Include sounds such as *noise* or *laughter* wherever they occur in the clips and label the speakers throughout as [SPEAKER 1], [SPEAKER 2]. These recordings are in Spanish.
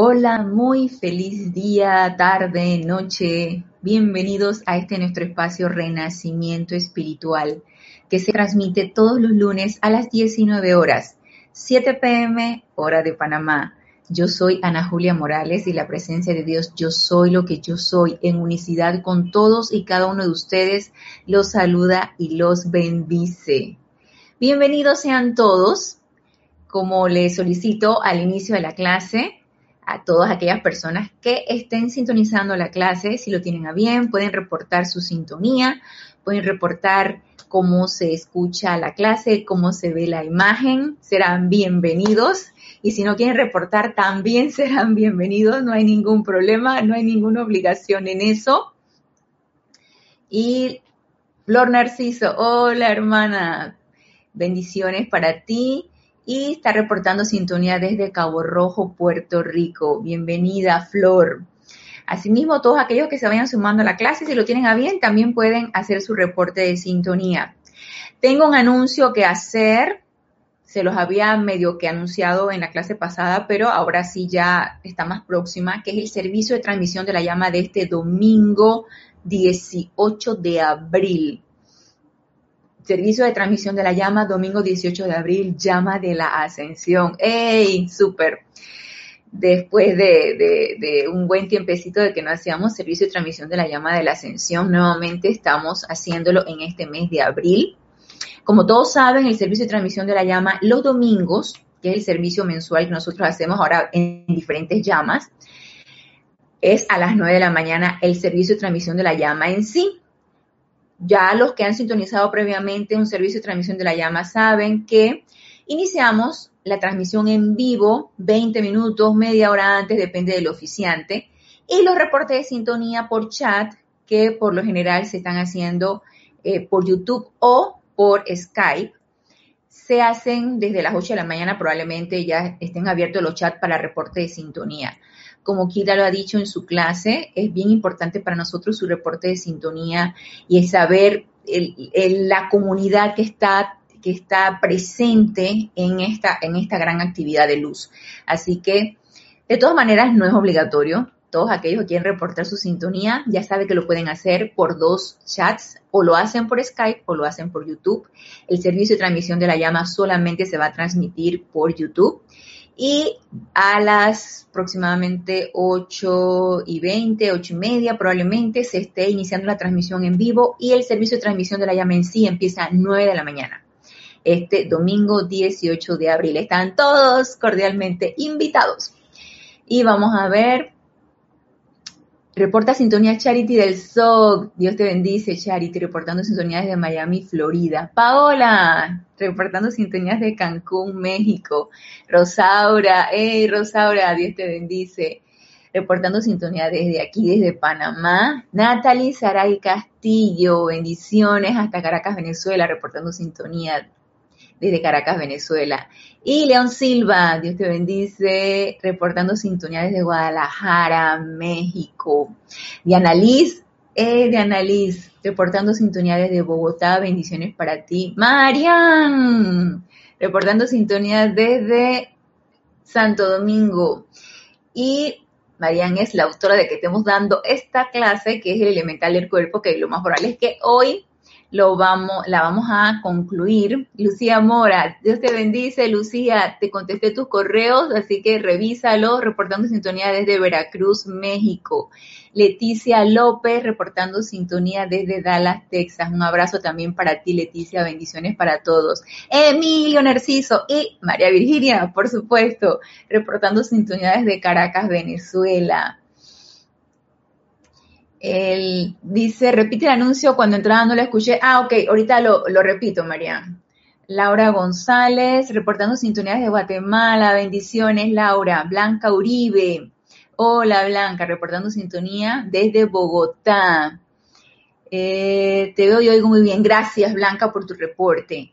[SPEAKER 1] Hola, muy feliz día, tarde, noche. Bienvenidos a este nuestro espacio Renacimiento Espiritual, que se transmite todos los lunes a las 19 horas, 7 pm, hora de Panamá. Yo soy Ana Julia Morales y la presencia de Dios, yo soy lo que yo soy, en unicidad con todos y cada uno de ustedes, los saluda y los bendice. Bienvenidos sean todos. Como les solicito al inicio de la clase, a todas aquellas personas que estén sintonizando la clase, si lo tienen a bien, pueden reportar su sintonía, pueden reportar cómo se escucha la clase, cómo se ve la imagen, serán bienvenidos. Y si no quieren reportar, también *laughs* serán bienvenidos, no hay ningún problema, no hay ninguna obligación en eso. Y Flor Narciso, hola hermana, bendiciones para ti y está reportando sintonía desde Cabo Rojo, Puerto Rico. Bienvenida, Flor. Asimismo, todos aquellos que se vayan sumando a la clase, si lo tienen a bien, también pueden hacer su reporte de sintonía. Tengo un anuncio que hacer, se los había medio que anunciado en la clase pasada, pero ahora sí ya está más próxima, que es el servicio de transmisión de la llama de este domingo 18 de abril. Servicio de transmisión de la llama, domingo 18 de abril, llama de la ascensión. ¡Ey! Súper. Después de, un buen tiempecito de que no hacíamos servicio de transmisión de la llama de la ascensión, nuevamente estamos haciéndolo en este mes de abril. Como todos saben, el servicio de transmisión de la llama los domingos, que es el servicio mensual que nosotros hacemos ahora en diferentes llamas, es a las 9 de la mañana el servicio de transmisión de la llama en sí. Ya los que han sintonizado previamente un servicio de transmisión de la llama saben que iniciamos la transmisión en vivo 20 minutos, media hora antes, depende del oficiante, y los reportes de sintonía por chat que por lo general se están haciendo eh, por YouTube o por Skype. Se hacen desde las 8 de la mañana, probablemente ya estén abiertos los chats para reporte de sintonía como Kira lo ha dicho en su clase, es bien importante para nosotros su reporte de sintonía y es saber la comunidad que está, presente en esta, en esta gran actividad de luz. Así que, de todas maneras, no es obligatorio. Todos aquellos que quieren reportar su sintonía ya saben que lo pueden hacer por dos chats o lo hacen por Skype o lo hacen por YouTube. El servicio de transmisión de la llama solamente se va a transmitir por YouTube y a las aproximadamente 8 y 20, 8 y media probablemente se esté iniciando la transmisión en vivo y el servicio de transmisión de la llama en sí empieza a 9 de la mañana. Este domingo 18 de abril. Están todos cordialmente invitados. Y vamos a ver Reporta sintonía Charity del SOC. Dios te bendice, Charity, reportando sintonías de Miami, Florida. Paola, reportando sintonías de Cancún, México. Rosaura, hey Rosaura, Dios te bendice. Reportando sintonía desde aquí, desde Panamá. Natalie Saray Castillo, bendiciones hasta Caracas, Venezuela, reportando sintonía desde Caracas, Venezuela. Y León Silva, Dios te bendice, reportando sintonía desde Guadalajara, México. Diana Liz, eh, Diana Liz, reportando sintonía desde Bogotá, bendiciones para ti. Marian, reportando sintonía desde Santo Domingo. Y Marian es la autora de que estemos dando esta clase, que es el elemental del cuerpo, que lo más probable es que hoy lo vamos, la vamos a concluir. Lucía Mora, Dios te bendice, Lucía, te contesté tus correos, así que revísalo, reportando sintonía desde Veracruz, México. Leticia López, reportando sintonía desde Dallas, Texas. Un abrazo también para ti, Leticia, bendiciones para todos. Emilio Narciso y María Virginia, por supuesto, reportando sintonía desde Caracas, Venezuela. Él dice, repite el anuncio, cuando entraba no lo escuché. Ah, ok, ahorita lo, repito, María. Laura González, reportando sintonías de Guatemala, bendiciones, Laura. Blanca Uribe, hola Blanca, reportando sintonía desde Bogotá. Eh, te veo y oigo muy bien, gracias Blanca por tu reporte.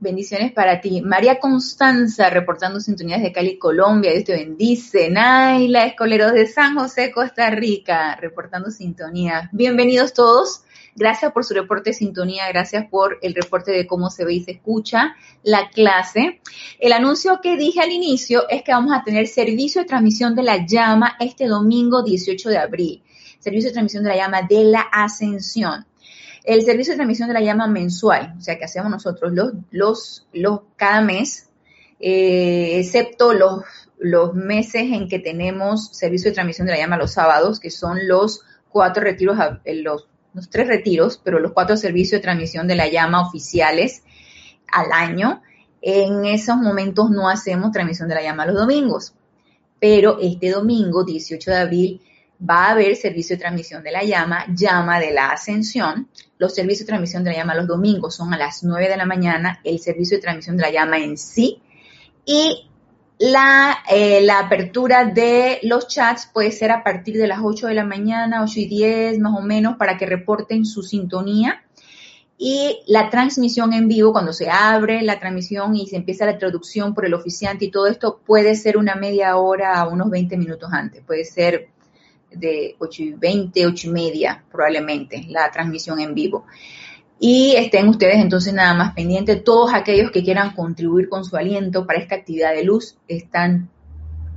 [SPEAKER 1] Bendiciones para ti. María Constanza, reportando sintonías de Cali, Colombia. Dios te bendice. Naila Escoleros de San José, Costa Rica, reportando sintonías. Bienvenidos todos. Gracias por su reporte de sintonía, gracias por el reporte de cómo se ve y se escucha la clase. El anuncio que dije al inicio es que vamos a tener servicio de transmisión de la llama este domingo 18 de abril. Servicio de transmisión de la llama de la ascensión. El servicio de transmisión de la llama mensual, o sea, que hacemos nosotros los, los, los cada mes, eh, excepto los, los meses en que tenemos servicio de transmisión de la llama los sábados, que son los cuatro retiros, los, los tres retiros, pero los cuatro servicios de transmisión de la llama oficiales al año. En esos momentos no hacemos transmisión de la llama los domingos, pero este domingo, 18 de abril, va a haber servicio de transmisión de la llama, llama de la ascensión. Los servicios de transmisión de la llama los domingos son a las 9 de la mañana, el servicio de transmisión de la llama en sí. Y la, eh, apertura de los chats puede ser a partir de las 8 de la mañana, 8 y 10 más o menos, para que reporten su sintonía. Y la transmisión en vivo, cuando se abre la transmisión y se empieza la traducción por el oficiante y todo esto, puede ser una media hora a unos 20 minutos antes. Puede ser de 8 y 20, 8 y media probablemente, la transmisión en vivo. Y estén ustedes entonces nada más pendientes. Todos aquellos que quieran contribuir con su aliento para esta actividad de luz están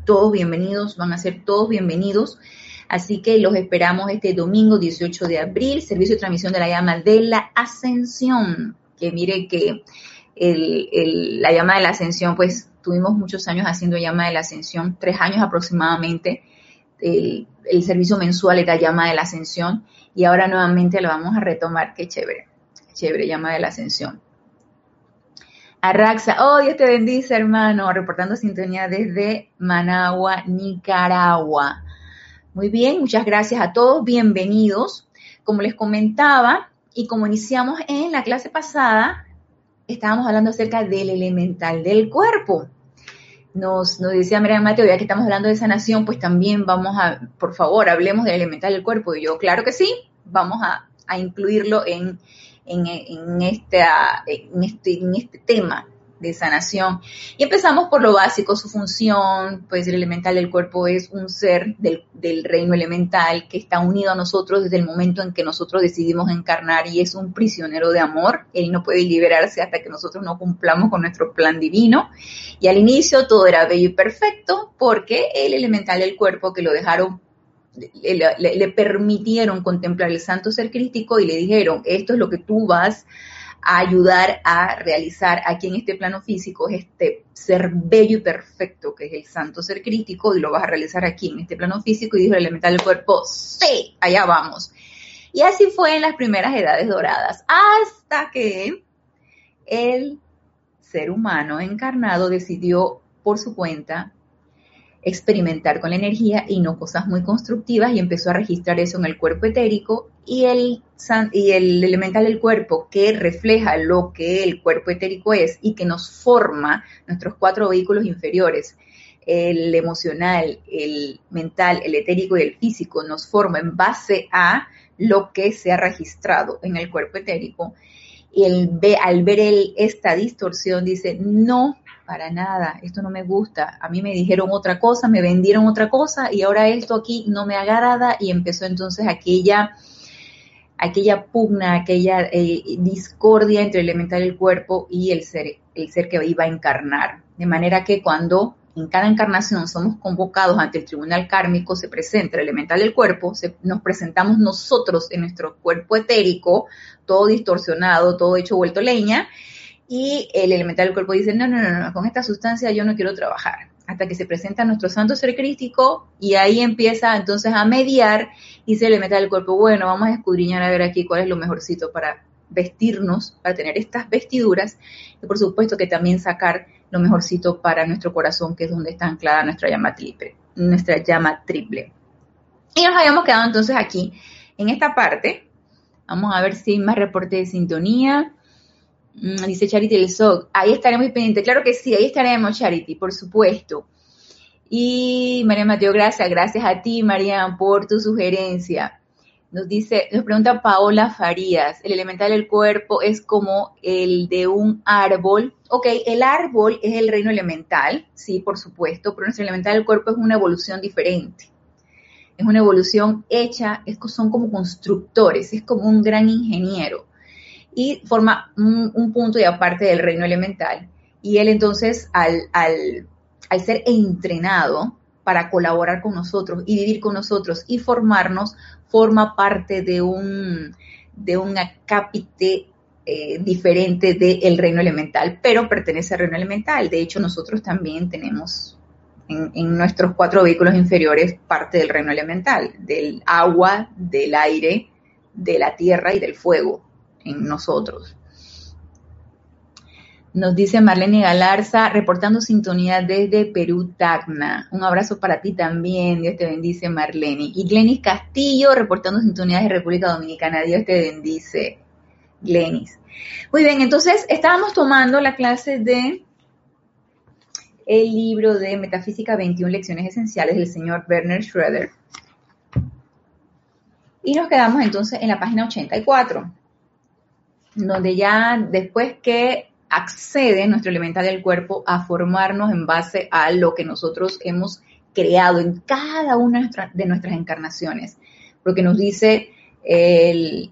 [SPEAKER 1] todos bienvenidos, van a ser todos bienvenidos. Así que los esperamos este domingo 18 de abril, servicio de transmisión de la llama de la ascensión. Que mire que la llama de la ascensión, pues tuvimos muchos años haciendo llama de la ascensión, tres años aproximadamente el, servicio mensual era llama de la ascensión y ahora nuevamente lo vamos a retomar. Qué chévere, chévere, llama de la ascensión. Arraxa, oh Dios te bendice hermano, reportando sintonía desde Managua, Nicaragua. Muy bien, muchas gracias a todos, bienvenidos. Como les comentaba y como iniciamos en la clase pasada, estábamos hablando acerca del elemental del cuerpo nos, decía María Mateo, ya que estamos hablando de sanación, pues también vamos a, por favor, hablemos del elemental del cuerpo. Y yo, claro que sí, vamos a, incluirlo en, en, en, esta, en, este, en este tema de sanación. Y empezamos por lo básico, su función, pues el elemental del cuerpo es un ser del, reino elemental que está unido a nosotros desde el momento en que nosotros decidimos encarnar y es un prisionero de amor. Él no puede liberarse hasta que nosotros no cumplamos con nuestro plan divino. Y al inicio todo era bello y perfecto porque el elemental del cuerpo que lo dejaron le, permitieron contemplar el santo ser crítico y le dijeron, esto es lo que tú vas ayudar a realizar aquí en este plano físico este ser bello y perfecto que es el santo ser crítico y lo vas a realizar aquí en este plano físico y dijo el elemental del cuerpo, sí, allá vamos. Y así fue en las primeras edades doradas, hasta que el ser humano encarnado decidió por su cuenta experimentar con la energía y no cosas muy constructivas y empezó a registrar eso en el cuerpo etérico y el, y el elemental del cuerpo que refleja lo que el cuerpo etérico es y que nos forma nuestros cuatro vehículos inferiores, el emocional, el mental, el etérico y el físico, nos forma en base a lo que se ha registrado en el cuerpo etérico. Y el, al ver el, esta distorsión dice, no, para nada, esto no me gusta, a mí me dijeron otra cosa, me vendieron otra cosa y ahora esto aquí no me agrada y empezó entonces aquella, aquella pugna, aquella eh, discordia entre el elemental del cuerpo y el ser, el ser que iba a encarnar. De manera que cuando en cada encarnación somos convocados ante el tribunal kármico, se presenta el elemental del cuerpo, nos presentamos nosotros en nuestro cuerpo etérico, todo distorsionado, todo hecho vuelto leña, y el elemental del cuerpo dice, no, no, no, no, con esta sustancia yo no quiero trabajar, hasta que se presenta nuestro santo ser crítico y ahí empieza entonces a mediar y dice el elemental del cuerpo, bueno, vamos a escudriñar a ver aquí cuál es lo mejorcito para vestirnos, para tener estas vestiduras y por supuesto que también sacar lo mejorcito para nuestro corazón, que es donde está anclada nuestra llama triple, nuestra llama triple. Y nos habíamos quedado entonces aquí, en esta parte. Vamos a ver si hay más reporte de sintonía. Mm, dice Charity el SOC. Ahí estaremos pendientes. Claro que sí, ahí estaremos, Charity, por supuesto. Y María Mateo, gracias. Gracias a ti, María, por tu sugerencia. Nos dice, nos pregunta Paola Farías, el elemental del cuerpo es como el de un árbol. Ok, el árbol es el reino elemental, sí, por supuesto, pero nuestro elemental del cuerpo es una evolución diferente. es una evolución hecha, son como constructores, es como un gran ingeniero y forma un, punto y aparte del reino elemental. Y él entonces, al, al ser entrenado para colaborar con nosotros y vivir con nosotros y formarnos, forma parte de un, de un acápite eh, diferente del reino elemental, pero pertenece al reino elemental. De hecho, nosotros también tenemos en, en, nuestros cuatro vehículos inferiores parte del reino elemental, del agua, del aire, de la tierra y del fuego en nosotros. Nos dice Marlene Galarza, reportando sintonía desde Perú, Tacna. Un abrazo para ti también, Dios te bendice, Marlene. Y Glenis Castillo, reportando sintonía desde República Dominicana. Dios te bendice, Glenis. Muy bien, entonces estábamos tomando la clase de el libro de Metafísica 21 Lecciones Esenciales del señor Werner Schroeder. Y nos quedamos entonces en la página 84, donde ya después que accede nuestro elemental del cuerpo a formarnos en base a lo que nosotros hemos creado en cada una de nuestras encarnaciones. Porque nos dice,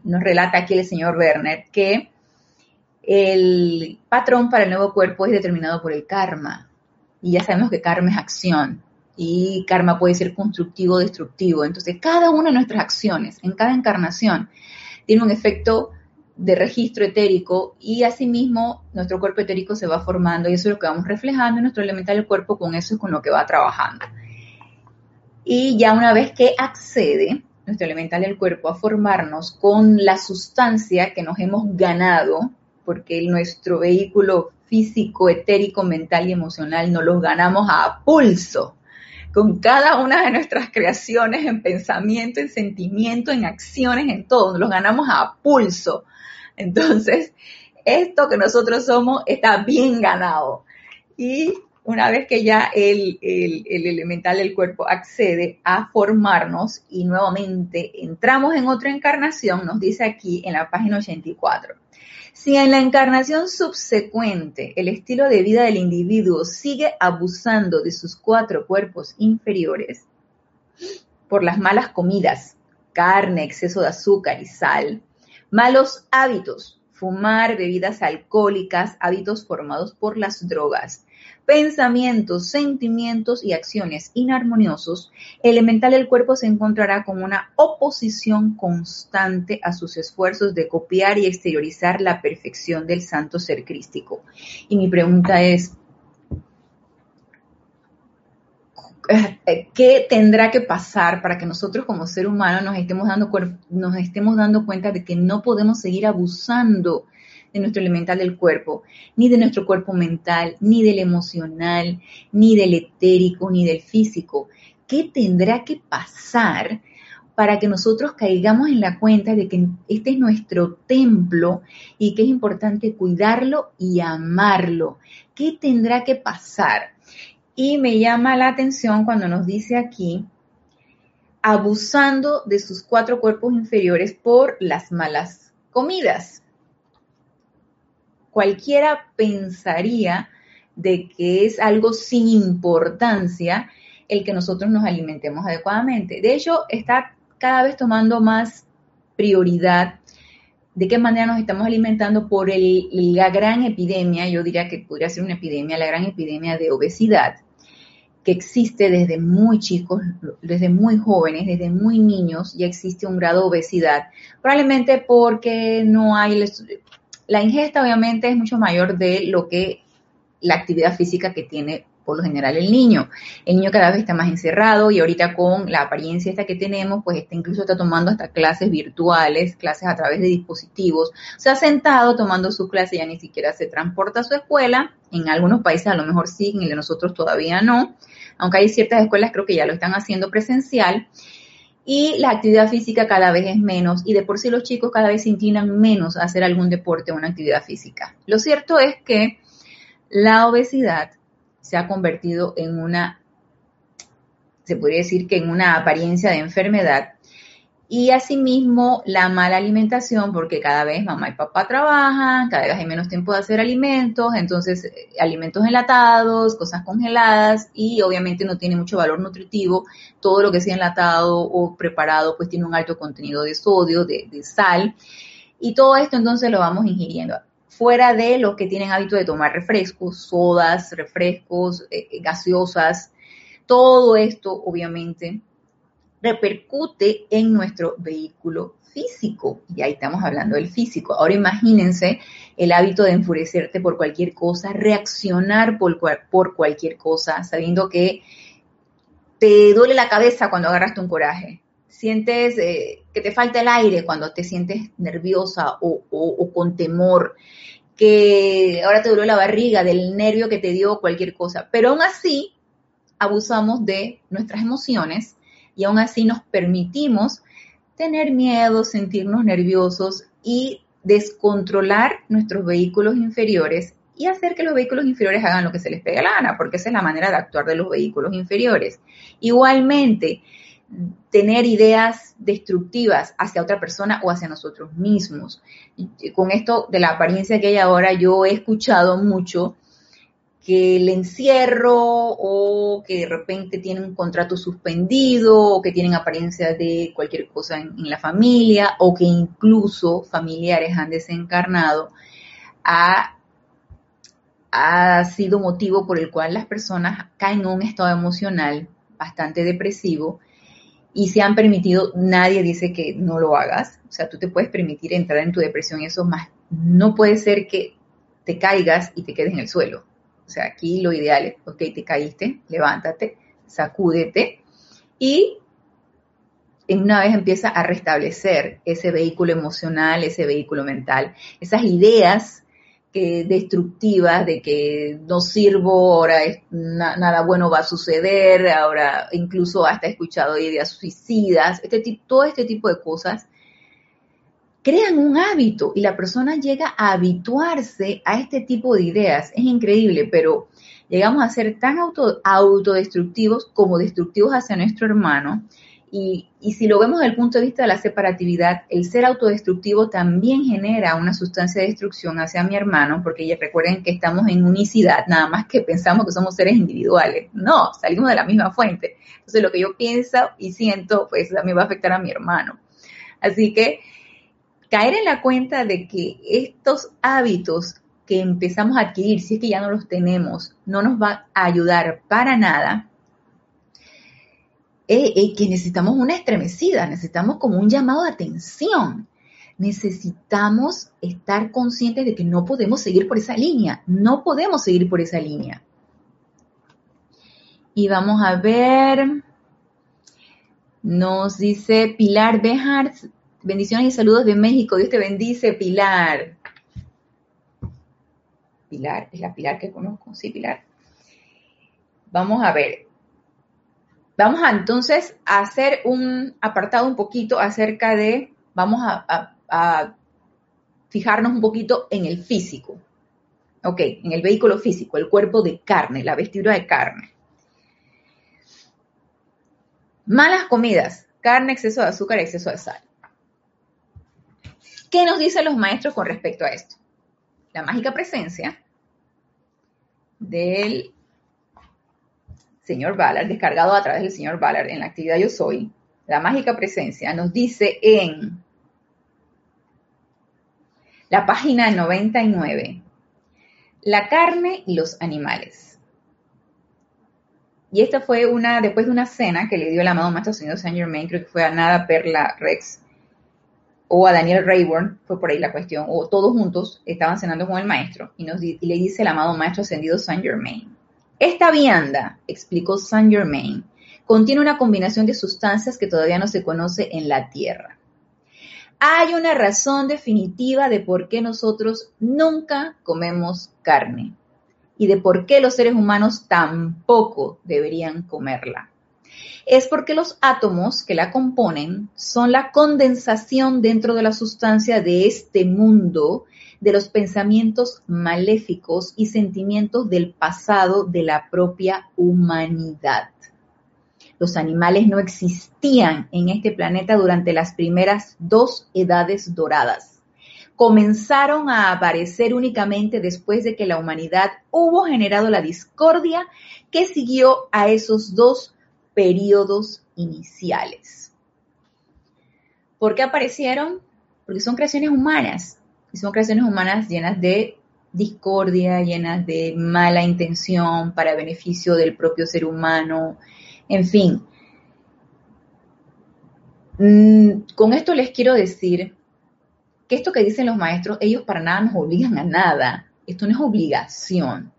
[SPEAKER 1] nos relata aquí el señor Werner, que el patrón para el nuevo cuerpo es determinado por el karma. Y ya sabemos que karma es acción. Y karma puede ser constructivo o destructivo. Entonces, cada una de nuestras acciones, en cada encarnación, tiene un efecto de registro etérico y asimismo nuestro cuerpo etérico se va formando y eso es lo que vamos reflejando en nuestro elemental del cuerpo, con eso es con lo que va trabajando. Y ya una vez que accede nuestro elemental del cuerpo a formarnos con la sustancia que nos hemos ganado, porque nuestro vehículo físico, etérico, mental y emocional no los ganamos a pulso con cada una de nuestras creaciones en pensamiento, en sentimiento, en acciones, en todo. Los ganamos a pulso entonces, esto que nosotros somos está bien ganado. Y una vez que ya el, elemental del cuerpo accede a formarnos y nuevamente entramos en otra encarnación, nos dice aquí en la página 84. Si en la encarnación subsecuente el estilo de vida del individuo sigue abusando de sus cuatro cuerpos inferiores por las malas comidas, carne, exceso de azúcar y sal, Malos hábitos, fumar, bebidas alcohólicas, hábitos formados por las drogas, pensamientos, sentimientos y acciones inarmoniosos, elemental el cuerpo se encontrará con una oposición constante a sus esfuerzos de copiar y exteriorizar la perfección del santo ser crístico. Y mi pregunta es, qué tendrá que pasar para que nosotros como ser humano nos estemos dando, nos estemos dando cuenta de que no podemos seguir abusando de nuestro elemental del cuerpo, ni de nuestro cuerpo mental, ni del emocional, ni del etérico, ni del físico. ¿Qué tendrá que pasar para que nosotros caigamos en la cuenta de que este es nuestro templo y que es importante cuidarlo y amarlo? ¿Qué tendrá que pasar? Y me llama la atención cuando nos dice aquí, abusando de sus cuatro cuerpos inferiores por las malas comidas. Cualquiera pensaría de que es algo sin importancia el que nosotros nos alimentemos adecuadamente. De hecho, está cada vez tomando más prioridad de qué manera nos estamos alimentando por la gran epidemia, yo diría que podría ser una epidemia, la gran epidemia de obesidad, que existe desde muy chicos, desde muy jóvenes, desde muy niños, ya existe un grado de obesidad. Probablemente porque no hay, la ingesta obviamente es mucho mayor de lo que la actividad física que tiene por lo general el niño. El niño cada vez está más encerrado y ahorita con la apariencia esta que tenemos, pues está, incluso está tomando hasta clases virtuales, clases a través de dispositivos. Se ha sentado tomando su clase, ya ni siquiera se transporta a su escuela. En algunos países a lo mejor sí, en el de nosotros todavía no aunque hay ciertas escuelas creo que ya lo están haciendo presencial. Y la actividad física cada vez es menos y de por sí los chicos cada vez se inclinan menos a hacer algún deporte o una actividad física. Lo cierto es que la obesidad se ha convertido en una, se podría decir que en una apariencia de enfermedad Y asimismo, la mala alimentación, porque cada vez mamá y papá trabajan, cada vez hay menos tiempo de hacer alimentos, entonces eh, alimentos enlatados, cosas congeladas y obviamente no tiene mucho valor nutritivo. Todo lo que sea enlatado o preparado pues tiene un alto contenido de sodio, de, sal y todo esto entonces lo vamos ingiriendo. Fuera de los que tienen hábito de tomar refrescos, sodas, refrescos, eh, eh, gaseosas, todo esto obviamente repercute en nuestro vehículo físico. Y ahí estamos hablando del físico. Ahora imagínense el hábito de enfurecerte por cualquier cosa, reaccionar por, por cualquier cosa, sabiendo que te duele la cabeza cuando agarraste un coraje. Sientes eh, que te falta el aire cuando te sientes nerviosa o, o con temor, que ahora te duele la barriga del nervio que te dio cualquier cosa. Pero aún así, abusamos de nuestras emociones y aún así nos permitimos tener miedo, sentirnos nerviosos y descontrolar nuestros vehículos inferiores y hacer que los vehículos inferiores hagan lo que se les pegue la gana, porque esa es la manera de actuar de los vehículos inferiores. Igualmente, tener ideas destructivas hacia otra persona o hacia nosotros mismos. Con esto de la apariencia que hay ahora, yo he escuchado mucho que el encierro o que de repente tienen un contrato suspendido o que tienen apariencia de cualquier cosa en, la familia o que incluso familiares han desencarnado, ha, ha sido motivo por el cual las personas caen en un estado emocional bastante depresivo y se han permitido, nadie dice que no lo hagas, o sea, tú te puedes permitir entrar en tu depresión y eso más, no puede ser que te caigas y te quedes en el suelo o sea, aquí lo ideal es, ok, te caíste, levántate, sacúdete y una vez empieza a restablecer ese vehículo emocional, ese vehículo mental, esas ideas que destructivas de que no sirvo, ahora nada bueno va a suceder, ahora incluso hasta he escuchado ideas suicidas, este, todo este tipo de cosas crean un hábito y la persona llega a habituarse a este tipo de ideas. Es increíble, pero llegamos a ser tan auto, autodestructivos como destructivos hacia nuestro hermano. Y, y, si lo vemos desde el punto de vista de la separatividad, el ser autodestructivo también genera una sustancia de destrucción hacia mi hermano, porque ya recuerden que estamos en unicidad, nada más que pensamos que somos seres individuales. No, salimos de la misma fuente. Entonces lo que yo pienso y siento, pues también va a afectar a mi hermano. Así que caer en la cuenta de que estos hábitos que empezamos a adquirir, si es que ya no los tenemos, no nos va a ayudar para nada, eh, eh, que necesitamos una estremecida, necesitamos como un llamado de atención. Necesitamos estar conscientes de que no podemos seguir por esa línea, no podemos seguir por esa línea. Y vamos a ver, nos dice Pilar Behart, Bendiciones y saludos de México. Dios te bendice, Pilar. Pilar, es la Pilar que conozco, sí, Pilar. Vamos a ver. Vamos entonces a hacer un apartado un poquito acerca de, vamos a, a fijarnos un poquito en el físico. Ok, en el vehículo físico, el cuerpo de carne, la vestidura de carne. Malas comidas, carne, exceso de azúcar, exceso de sal. ¿Qué nos dicen los maestros con respecto a esto? La mágica presencia del señor Ballard, descargado a través del señor Ballard en la actividad Yo Soy, la mágica presencia nos dice en la página 99, la carne y los animales. Y esta fue una, después de una cena que le dio el amado Maestro Señor Saint Germain, creo que fue a Nada Perla Rex, o a Daniel Rayburn, fue por ahí la cuestión, o todos juntos estaban cenando con el maestro y, le dice el amado maestro ascendido Saint Germain. Esta vianda, explicó Saint Germain, contiene una combinación de sustancias que todavía no se conoce en la Tierra. Hay una razón definitiva de por qué nosotros nunca comemos carne y de por qué los seres humanos tampoco deberían comerla es porque los átomos que la componen son la condensación dentro de la sustancia de este mundo de los pensamientos maléficos y sentimientos del pasado de la propia humanidad. Los animales no existían en este planeta durante las primeras dos edades doradas. Comenzaron a aparecer únicamente después de que la humanidad hubo generado la discordia que siguió a esos dos periodos iniciales. ¿Por qué aparecieron? Porque son creaciones humanas. Y son creaciones humanas llenas de discordia, llenas de mala intención para beneficio del propio ser humano, en fin. Mm, con esto les quiero decir que esto que dicen los maestros, ellos para nada nos obligan a nada. Esto no es obligación.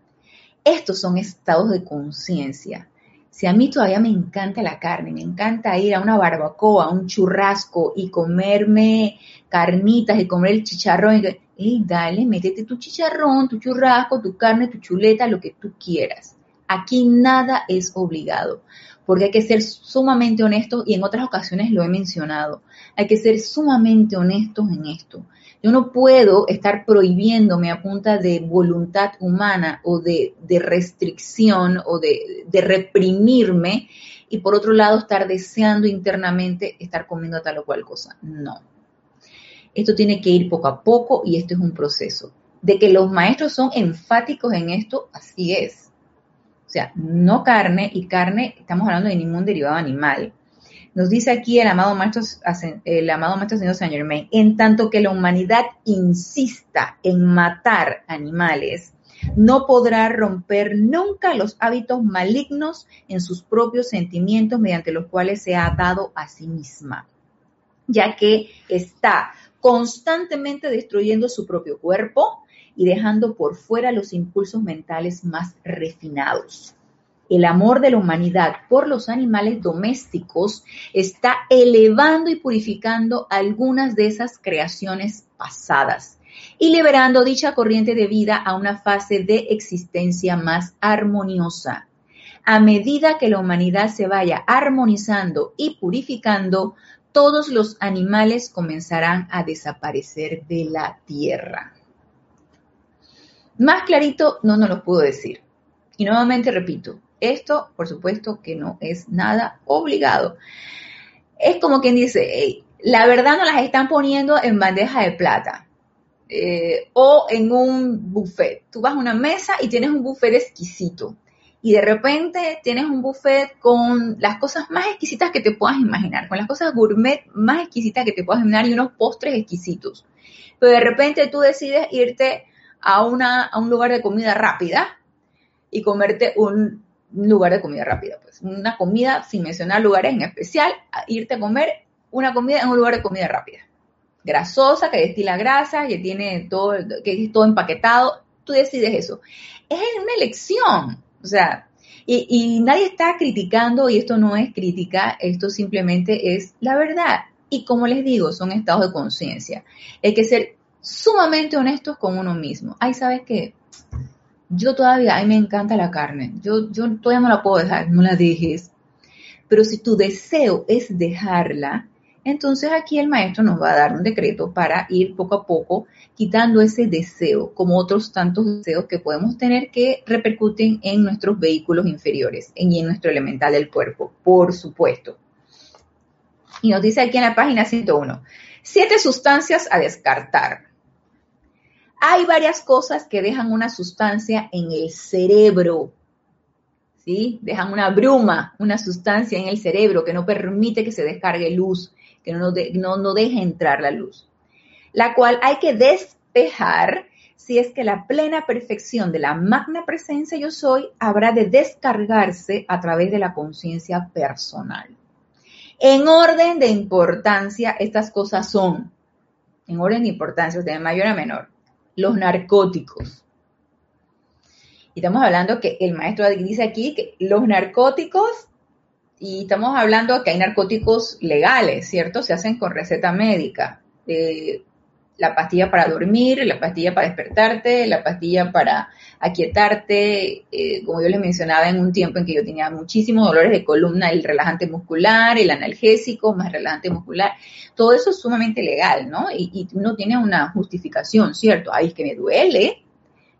[SPEAKER 1] Estos son estados de conciencia. Si a mí todavía me encanta la carne, me encanta ir a una barbacoa, a un churrasco y comerme carnitas y comer el chicharrón, y, dale, métete tu chicharrón, tu churrasco, tu carne, tu chuleta, lo que tú quieras. Aquí nada es obligado, porque hay que ser sumamente honestos y en otras ocasiones lo he mencionado. Hay que ser sumamente honestos en esto. Yo no puedo estar prohibiéndome a punta de voluntad humana o de, restricción o de, de, reprimirme y por otro lado estar deseando internamente estar comiendo tal o cual cosa. No. Esto tiene que ir poco a poco y esto es un proceso. De que los maestros son enfáticos en esto, así es. O sea, no carne y carne, estamos hablando de ningún derivado animal. Nos dice aquí el amado maestro, señor Saint Germain, en tanto que la humanidad insista en matar animales, no podrá romper nunca los hábitos malignos en sus propios sentimientos mediante los cuales se ha dado a sí misma, ya que está constantemente destruyendo su propio cuerpo y dejando por fuera los impulsos mentales más refinados el amor de la humanidad por los animales domésticos está elevando y purificando algunas de esas creaciones pasadas y liberando dicha corriente de vida a una fase de existencia más armoniosa. A medida que la humanidad se vaya armonizando y purificando, todos los animales comenzarán a desaparecer de la tierra. Más clarito no nos lo puedo decir. Y nuevamente repito, esto, por supuesto, que no es nada obligado. Es como quien dice, la verdad no las están poniendo en bandeja de plata eh, o en un buffet. Tú vas a una mesa y tienes un buffet exquisito y de repente tienes un buffet con las cosas más exquisitas que te puedas imaginar, con las cosas gourmet más exquisitas que te puedas imaginar y unos postres exquisitos. Pero de repente tú decides irte a, una, a un lugar de comida rápida y comerte un un lugar de comida rápida, pues una comida sin mencionar lugares en especial, irte a comer una comida en un lugar de comida rápida, grasosa, que destila grasa, que tiene todo, que es todo empaquetado, tú decides eso. Es una elección, o sea, y, y nadie está criticando y esto no es crítica, esto simplemente es la verdad. Y como les digo, son estados de conciencia. Hay que ser sumamente honestos con uno mismo. Ay, ¿sabes qué? Yo todavía, a me encanta la carne, yo, yo todavía no la puedo dejar, no la dejes. Pero si tu deseo es dejarla, entonces aquí el maestro nos va a dar un decreto para ir poco a poco quitando ese deseo, como otros tantos deseos que podemos tener que repercuten en nuestros vehículos inferiores y en nuestro elemental del cuerpo, por supuesto. Y nos dice aquí en la página 101, siete sustancias a descartar. Hay varias cosas que dejan una sustancia en el cerebro, ¿sí? Dejan una bruma, una sustancia en el cerebro que no permite que se descargue luz, que no, no, no deje entrar la luz, la cual hay que despejar si es que la plena perfección de la magna presencia yo soy habrá de descargarse a través de la conciencia personal. En orden de importancia, estas cosas son, en orden de importancia, de mayor a menor, los narcóticos. Y estamos hablando que el maestro dice aquí que los narcóticos, y estamos hablando que hay narcóticos legales, ¿cierto? Se hacen con receta médica. Eh, la pastilla para dormir, la pastilla para despertarte, la pastilla para aquietarte, eh, como yo les mencionaba en un tiempo en que yo tenía muchísimos dolores de columna, el relajante muscular, el analgésico más relajante muscular, todo eso es sumamente legal, ¿no? Y, y uno tiene una justificación, ¿cierto? Ay, es que me duele,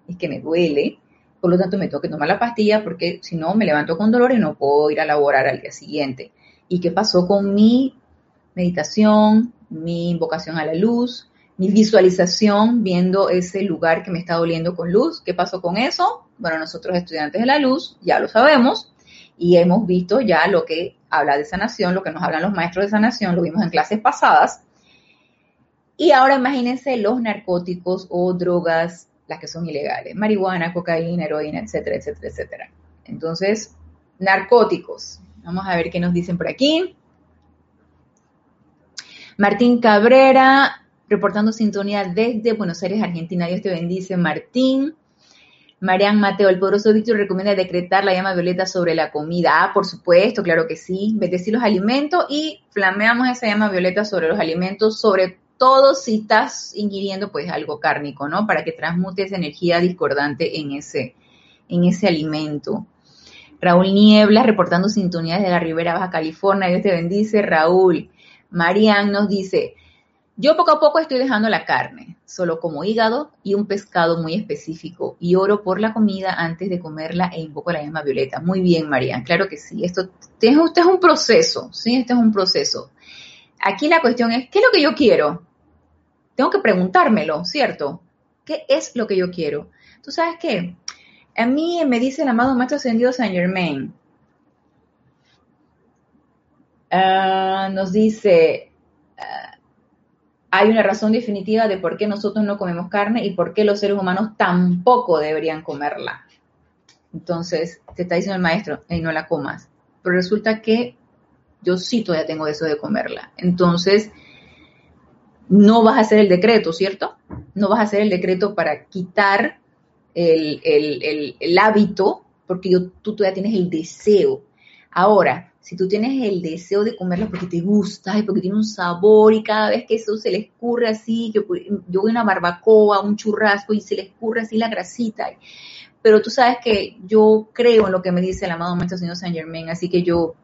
[SPEAKER 1] es que me duele, Por lo tanto, me tengo que tomar la pastilla porque si no, me levanto con dolor y no puedo ir a laborar al día siguiente. ¿Y qué pasó con mi meditación, mi invocación a la luz, mi visualización viendo ese lugar que me está doliendo con luz? ¿Qué pasó con eso? Bueno, nosotros estudiantes de la luz ya lo sabemos y hemos visto ya lo que habla de sanación, lo que nos hablan los maestros de sanación, lo vimos en clases pasadas. Y ahora imagínense los narcóticos o drogas las que son ilegales, marihuana, cocaína, heroína, etcétera, etcétera, etcétera. Entonces, narcóticos. Vamos a ver qué nos dicen por aquí. Martín Cabrera, reportando sintonía desde Buenos Aires, Argentina. Dios te bendice, Martín. Marian Mateo, el poderoso Víctor recomienda decretar la llama violeta sobre la comida. Ah, por supuesto, claro que sí. Bendecir los alimentos y flameamos esa llama violeta sobre los alimentos, sobre todo si estás ingiriendo pues algo cárnico, ¿no? Para que transmute esa energía discordante en ese, en ese alimento. Raúl Niebla, reportando sintonías de la Ribera Baja California. Dios te bendice, Raúl. Marian nos dice, yo poco a poco estoy dejando la carne, solo como hígado y un pescado muy específico y oro por la comida antes de comerla e invoco la llama violeta. Muy bien, Marian, claro que sí. Esto, este es un proceso, ¿sí? Este es un proceso. Aquí la cuestión es, ¿qué es lo que yo quiero? tengo que preguntármelo, ¿cierto? ¿Qué es lo que yo quiero? ¿Tú sabes qué? A mí me dice el amado Maestro Ascendido Saint Germain, ah, nos dice, hay una razón definitiva de por qué nosotros no comemos carne y por qué los seres humanos tampoco deberían comerla. Entonces, te está diciendo el maestro, y no la comas. Pero resulta que yo sí todavía tengo eso de comerla. Entonces, no vas a hacer el decreto, ¿cierto? No vas a hacer el decreto para quitar el, hábito, porque tú todavía tienes el deseo. Ahora, si tú tienes el deseo de comerlo porque te gusta y porque tiene un sabor y cada vez que eso se le escurre así, yo, yo voy a una barbacoa, un churrasco y se le escurre así la grasita, pero tú sabes que yo creo en lo que me dice el amado Maestro Señor Saint Germain, así que yo,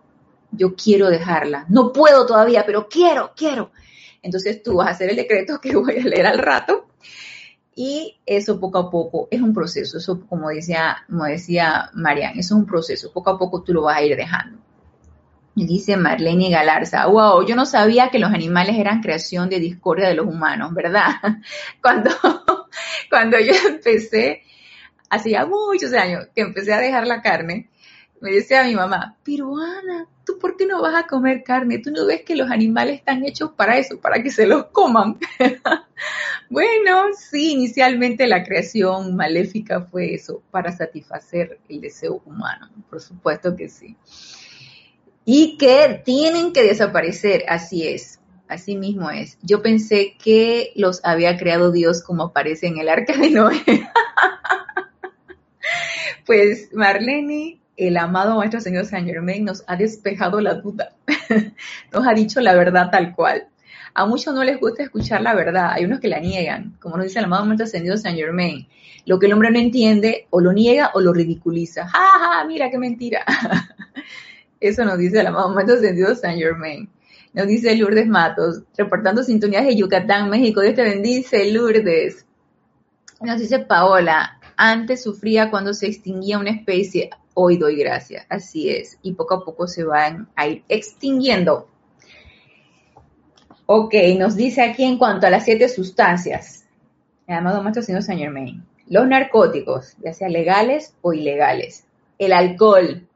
[SPEAKER 1] yo quiero dejarla. No puedo todavía, pero quiero, quiero. Entonces tú vas a hacer el decreto que voy a leer al rato y eso poco a poco es un proceso, eso como decía, como decía Marian, eso es un proceso, poco a poco tú lo vas a ir dejando. Dice Marlene Galarza, wow, yo no sabía que los animales eran creación de discordia de los humanos, ¿verdad? *laughs* Cuando, *laughs* cuando yo empecé, hacía muchos años que empecé a dejar la carne, me decía mi mamá, peruana, ¿tú por qué no vas a comer carne? ¿Tú no ves que los animales están hechos para eso, para que se los coman? *laughs* bueno, sí, inicialmente la creación maléfica fue eso, para satisfacer el deseo humano, por supuesto que sí. Y que tienen que desaparecer, así es, así mismo es. Yo pensé que los había creado Dios como aparece en el arca de Noé. *laughs* pues Marlene, el amado Maestro Señor Saint Germain nos ha despejado la duda, *laughs* nos ha dicho la verdad tal cual. A muchos no les gusta escuchar la verdad, hay unos que la niegan, como nos dice el amado Maestro Ascendido Saint Germain. Lo que el hombre no entiende, o lo niega o lo ridiculiza. ¡Ja, ja! Mira qué mentira. *laughs* Eso nos dice el amado Maestro Ascendido Saint Germain. Nos dice Lourdes Matos, reportando sintonías de Yucatán, México. Dios te bendice, Lourdes. Nos dice Paola, antes sufría cuando se extinguía una especie, hoy doy gracias. Así es. Y poco a poco se van a ir extinguiendo. Ok, nos dice aquí en cuanto a las siete sustancias. Amado Maestro Señor Saint Germain. Los narcóticos, ya sean legales o ilegales. El alcohol.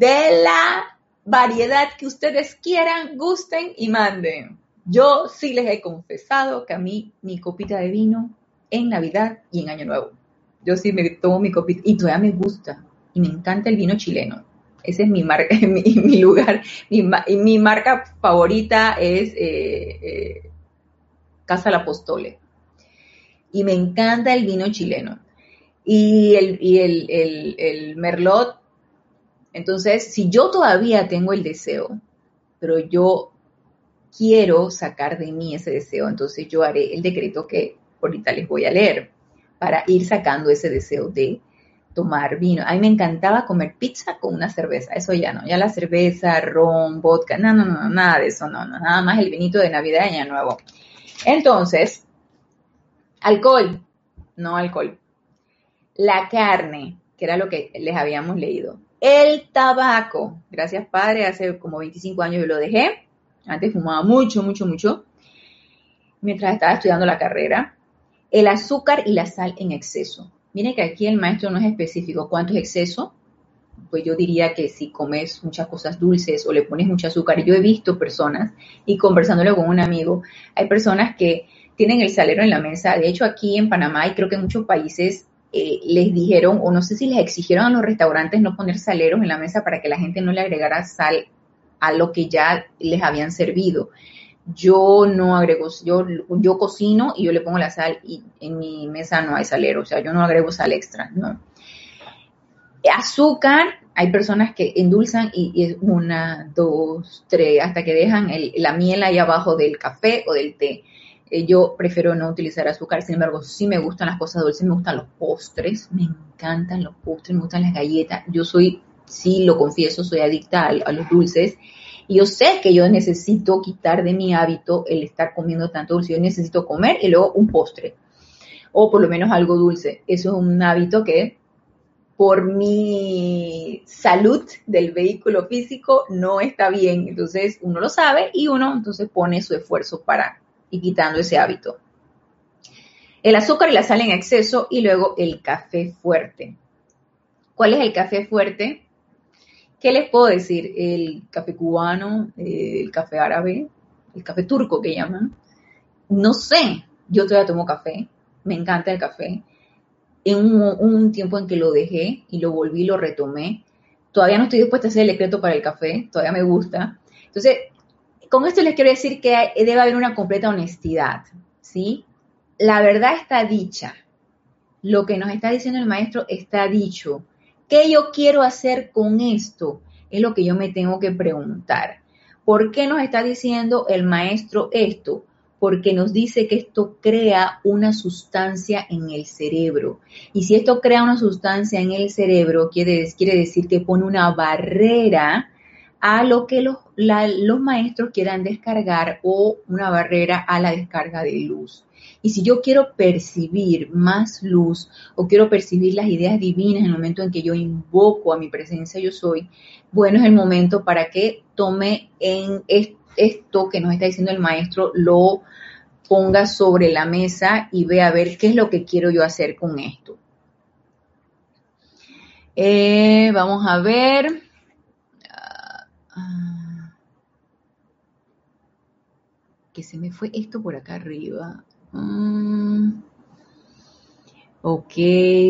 [SPEAKER 1] De la variedad que ustedes quieran, gusten y manden. Yo sí les he confesado que a mí mi copita de vino en Navidad y en Año Nuevo yo sí me tomo mi copita y todavía me gusta y me encanta el vino chileno. Ese es mi, marca, *laughs* mi, lugar. Mi, mi, marca favorita es eh, eh, Casa La Postole. Y me encanta el vino chileno. Y, el, y el, el, el Merlot. Entonces, si yo todavía tengo el deseo, pero yo quiero sacar de mí ese deseo, entonces yo haré el decreto que ahorita les voy a leer para ir sacando ese deseo de tomar vino. A mí me encantaba comer pizza con una cerveza, eso ya no, ya la cerveza, ron, vodka, no, no, no, nada de eso, no, no, nada más el vinito de Navidad y Año Nuevo. Entonces, alcohol, no alcohol. la carne, que era lo que les habíamos leído, el tabaco, gracias padre, hace como 25 años yo lo dejé, antes fumaba mucho, mucho, mucho, mientras estaba estudiando la carrera, el azúcar y la sal en exceso. Miren que aquí el maestro no es específico cuánto es exceso, pues yo diría que si comes muchas cosas dulces o le pones mucho azúcar, yo he visto personas y conversándolo con un amigo, hay personas que tienen el salero en la mesa, de hecho aquí en Panamá y creo que en muchos países eh, les dijeron, o no sé si les exigieron a los restaurantes no poner saleros en la mesa para que la gente no le agregara sal a lo que ya les habían servido. Yo no agrego, yo, yo cocino y yo le pongo la sal y en mi mesa no hay salero, o sea, yo no agrego sal extra, no. Azúcar, hay personas que endulzan y, es una, dos, tres, hasta que dejan la miel ahí abajo del café o del té. Yo prefiero no utilizar azúcar, sin embargo, sí me gustan las cosas dulces, me gustan los postres, me encantan los postres, me gustan las galletas. Yo soy, sí lo confieso, soy adicta a, los dulces. Y yo sé que yo necesito quitar de mi hábito el estar comiendo tanto dulce. Yo necesito comer y luego un postre. O por lo menos algo dulce. Eso es un hábito que por mi salud del vehículo físico no está bien. Entonces uno lo sabe y uno entonces pone su esfuerzo para y quitando ese hábito. El azúcar y la sal en exceso y luego el café fuerte. ¿Cuál es el café fuerte? ¿Qué les puedo decir? El café cubano, el café árabe, el café turco que llaman. No sé, yo todavía tomo café, me encanta el café. En un, tiempo en que lo dejé y lo volví, lo retomé. Todavía no estoy dispuesta a hacer el decreto para el café, todavía me gusta. Entonces, con esto les quiero decir que debe haber una completa honestidad, ¿sí? La verdad está dicha. Lo que nos está diciendo el maestro está dicho. ¿Qué yo quiero hacer con esto? Es lo que yo me tengo que preguntar. ¿Por qué nos está diciendo el maestro esto? Porque nos dice que esto crea una sustancia en el cerebro. Y si esto crea una sustancia en el cerebro, quiere, quiere decir que pone una barrera a lo que los, los maestros quieran descargar o una barrera a la descarga de luz. Y si yo quiero percibir más luz o quiero percibir las ideas divinas en el momento en que yo invoco a mi presencia yo soy, bueno, es el momento para que tome en esto que nos está diciendo el maestro, lo ponga sobre la mesa y vea a ver qué es lo que quiero yo hacer con esto. Eh, vamos a ver. Que se me fue esto por acá arriba. Mm. ok,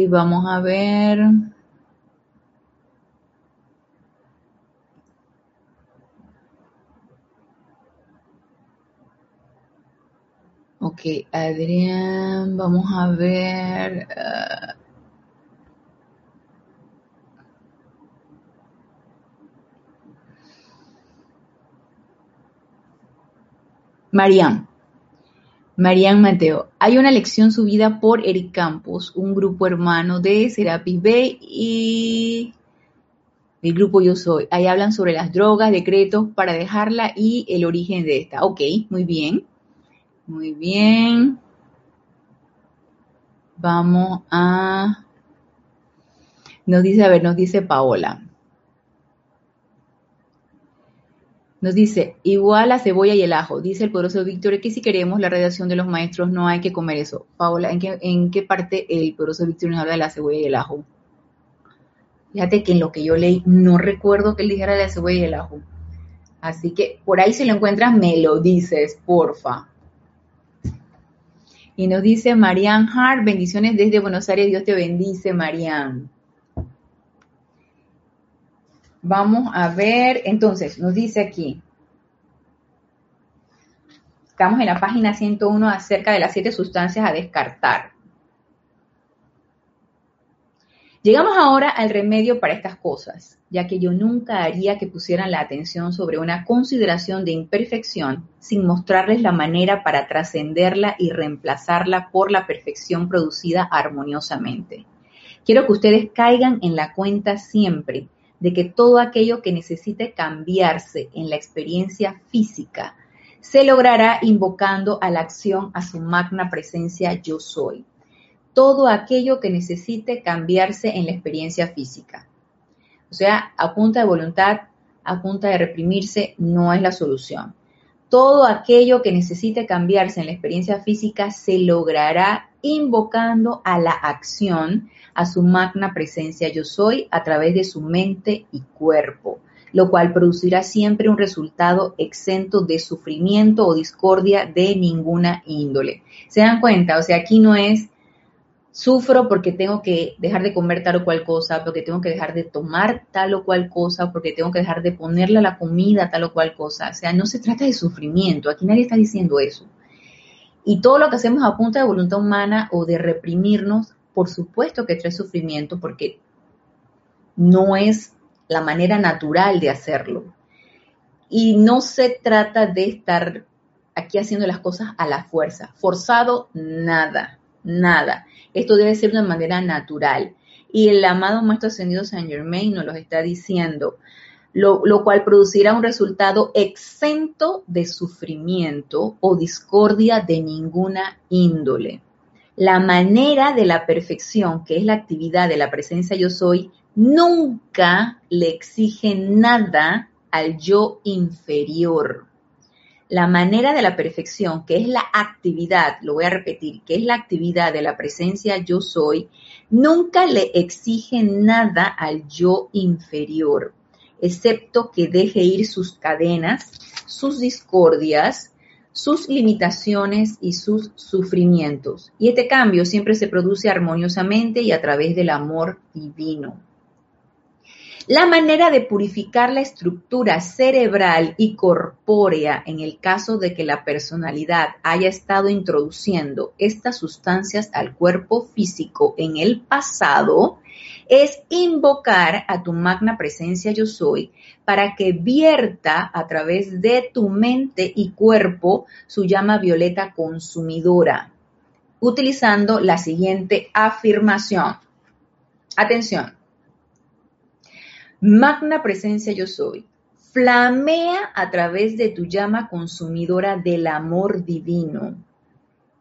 [SPEAKER 1] vamos a ver. Ok, Adrián, vamos a ver. Ah, Marian. Marian Mateo. Hay una lección subida por Eric Campos, un grupo hermano de Serapis Bay y el grupo Yo Soy. Ahí hablan sobre las drogas, decretos para dejarla y el origen de esta. Ok, muy bien. Muy bien. Vamos a... Nos dice, a ver, nos dice Paola. Nos dice, igual la cebolla y el ajo. Dice el poderoso Víctor que si queremos la redacción de los maestros no hay que comer eso. Paola, ¿en qué, en qué parte el poderoso Víctor nos habla de la cebolla y el ajo? Fíjate que en lo que yo leí no recuerdo que él dijera de la cebolla y el ajo. Así que por ahí si lo encuentras me lo dices, porfa. Y nos dice Marianne Hart, bendiciones desde Buenos Aires, Dios te bendice, Marianne. Vamos a ver, entonces, nos dice aquí, estamos en la página 101 acerca de las siete sustancias a descartar. Llegamos ahora al remedio para estas cosas, ya que yo nunca haría que pusieran la atención sobre una consideración de imperfección sin mostrarles la manera para trascenderla y reemplazarla por la perfección producida armoniosamente. Quiero que ustedes caigan en la cuenta siempre de que todo aquello que necesite cambiarse en la experiencia física se logrará invocando a la acción a su magna presencia yo soy. todo aquello que necesite cambiarse en la experiencia física. O sea, a punta de voluntad, a punta de reprimirse, no es la solución. Todo aquello que necesite cambiarse en la experiencia física se logrará invocando a la acción, a su magna presencia yo soy, a través de su mente y cuerpo, lo cual producirá siempre un resultado exento de sufrimiento o discordia de ninguna índole. ¿Se dan cuenta? O sea, aquí no es sufro porque tengo que dejar de comer tal o cual cosa, porque tengo que dejar de tomar tal o cual cosa, porque tengo que dejar de ponerle a la comida tal o cual cosa. O sea, no se trata de sufrimiento, aquí nadie está diciendo eso. Y todo lo que hacemos a punta de voluntad humana o de reprimirnos, por supuesto que trae sufrimiento porque no es la manera natural de hacerlo. Y no se trata de estar aquí haciendo las cosas a la fuerza. Forzado, nada, nada. Esto debe ser de manera natural. Y el amado Maestro Ascendido Saint Germain nos lo está diciendo, lo, cual producirá un resultado exento de sufrimiento o discordia de ninguna índole. La manera de la perfección, que es la actividad de la presencia yo soy, nunca le exige nada al yo inferior la manera de la perfección, que es la actividad, lo voy a repetir, que es la actividad de la presencia yo soy, nunca le exige nada al yo inferior, excepto que deje ir sus cadenas, sus discordias, sus limitaciones y sus sufrimientos. Y este cambio siempre se produce armoniosamente y a través del amor divino. La manera de purificar la estructura cerebral y corpórea en el caso de que la personalidad haya estado introduciendo estas sustancias al cuerpo físico en el pasado es invocar a tu magna presencia yo soy para que vierta a través de tu mente y cuerpo su llama violeta consumidora, utilizando la siguiente afirmación. Atención. Magna presencia yo soy. Flamea a través de tu llama consumidora del amor divino.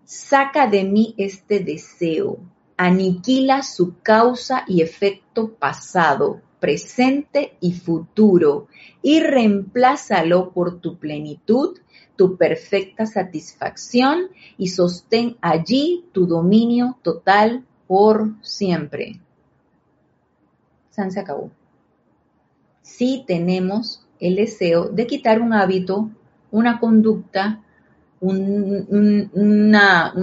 [SPEAKER 1] Saca de mí este deseo. Aniquila su causa y efecto pasado, presente y futuro y reemplázalo por tu plenitud, tu perfecta satisfacción y sostén allí tu dominio total por siempre. San se acabó si tenemos el deseo de quitar un hábito, una conducta, una,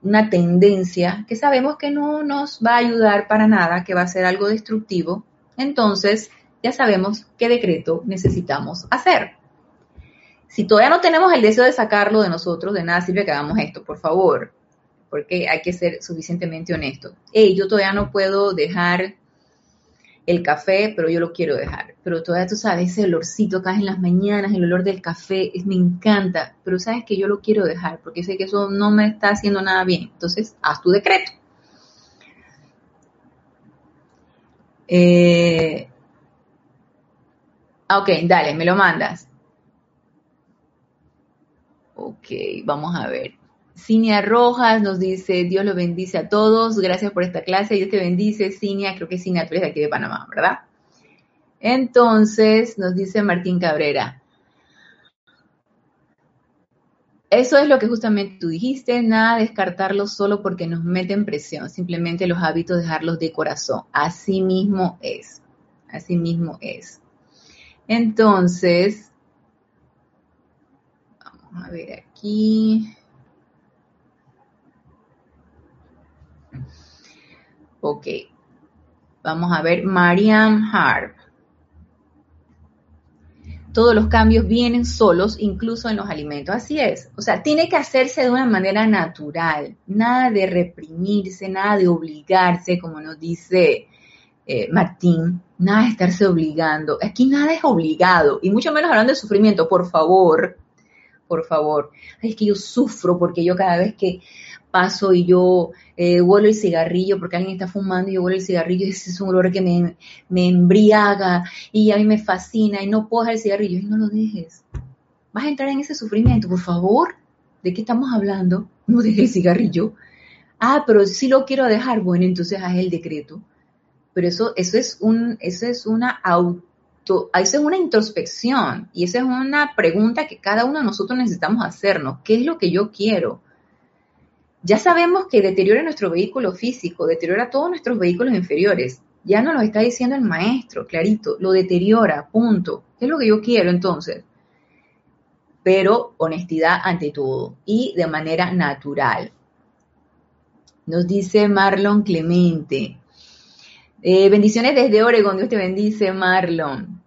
[SPEAKER 1] una tendencia que sabemos que no nos va a ayudar para nada, que va a ser algo destructivo, entonces ya sabemos qué decreto necesitamos hacer. Si todavía no tenemos el deseo de sacarlo de nosotros, de nada sirve que hagamos esto, por favor, porque hay que ser suficientemente honesto. Hey, yo todavía no puedo dejar el café, pero yo lo quiero dejar. Pero todavía tú sabes, ese olorcito acá en las mañanas, el olor del café, me encanta, pero sabes que yo lo quiero dejar porque sé que eso no me está haciendo nada bien. Entonces, haz tu decreto. Eh, ok, dale, me lo mandas. Ok, vamos a ver. Cinia Rojas nos dice, Dios lo bendice a todos, gracias por esta clase, Dios te bendice, Cinia, creo que Cinia, tú eres de aquí de Panamá, ¿verdad? Entonces, nos dice Martín Cabrera, eso es lo que justamente tú dijiste, nada descartarlo solo porque nos meten presión, simplemente los hábitos dejarlos de corazón, así mismo es, así mismo es. Entonces, vamos a ver aquí. Ok. Vamos a ver, Marianne Harp. Todos los cambios vienen solos, incluso en los alimentos. Así es. O sea, tiene que hacerse de una manera natural. Nada de reprimirse, nada de obligarse, como nos dice eh, Martín. Nada de estarse obligando. Aquí nada es obligado. Y mucho menos hablando de sufrimiento. Por favor, por favor. es que yo sufro porque yo cada vez que paso y yo eh, huelo el cigarrillo porque alguien está fumando y yo huelo el cigarrillo ese es un olor que me, me embriaga y a mí me fascina y no puedo dejar el cigarrillo y no lo dejes. Vas a entrar en ese sufrimiento, por favor. ¿De qué estamos hablando? No dejes el cigarrillo. Ah, pero sí lo quiero dejar. Bueno, entonces haz el decreto. Pero eso, eso es un, eso es una auto, eso es una introspección y esa es una pregunta que cada uno de nosotros necesitamos hacernos. ¿Qué es lo que yo quiero? Ya sabemos que deteriora nuestro vehículo físico, deteriora todos nuestros vehículos inferiores. Ya nos lo está diciendo el maestro, clarito, lo deteriora, punto. ¿Qué es lo que yo quiero entonces? Pero honestidad ante todo y de manera natural. Nos dice Marlon Clemente. Eh, bendiciones desde Oregon, Dios te bendice, Marlon.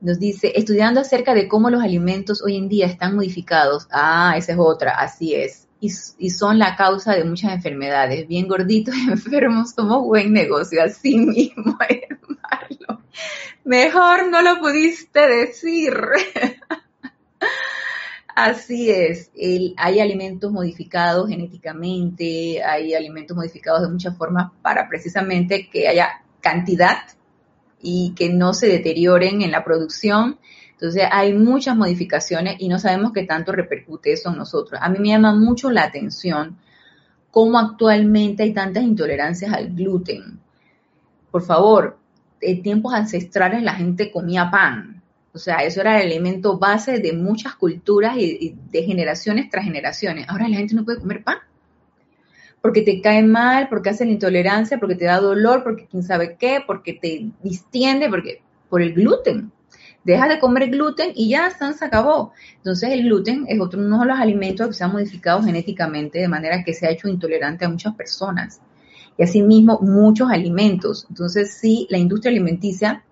[SPEAKER 1] Nos dice, estudiando acerca de cómo los alimentos hoy en día están modificados. Ah, esa es otra, así es. Y, y son la causa de muchas enfermedades. Bien gorditos *laughs* enfermos, somos buen negocio, así mismo, Marlon. Mejor no lo pudiste decir. *laughs* Así es, hay alimentos modificados genéticamente, hay alimentos modificados de muchas formas para precisamente que haya cantidad y que no se deterioren en la producción. Entonces hay muchas modificaciones y no sabemos qué tanto repercute eso en nosotros. A mí me llama mucho la atención cómo actualmente hay tantas intolerancias al gluten. Por favor, en tiempos ancestrales la gente comía pan, o sea, eso era el elemento base de muchas culturas y, de generaciones tras generaciones. Ahora la gente no puede comer pan. Porque te cae mal, porque hace la intolerancia, porque te da dolor, porque quién sabe qué, porque te distiende, porque por el gluten. Deja de comer gluten y ya se acabó. Entonces el gluten es otro uno de los alimentos que se han modificado genéticamente de manera que se ha hecho intolerante a muchas personas. Y asimismo muchos alimentos. Entonces sí, la industria alimenticia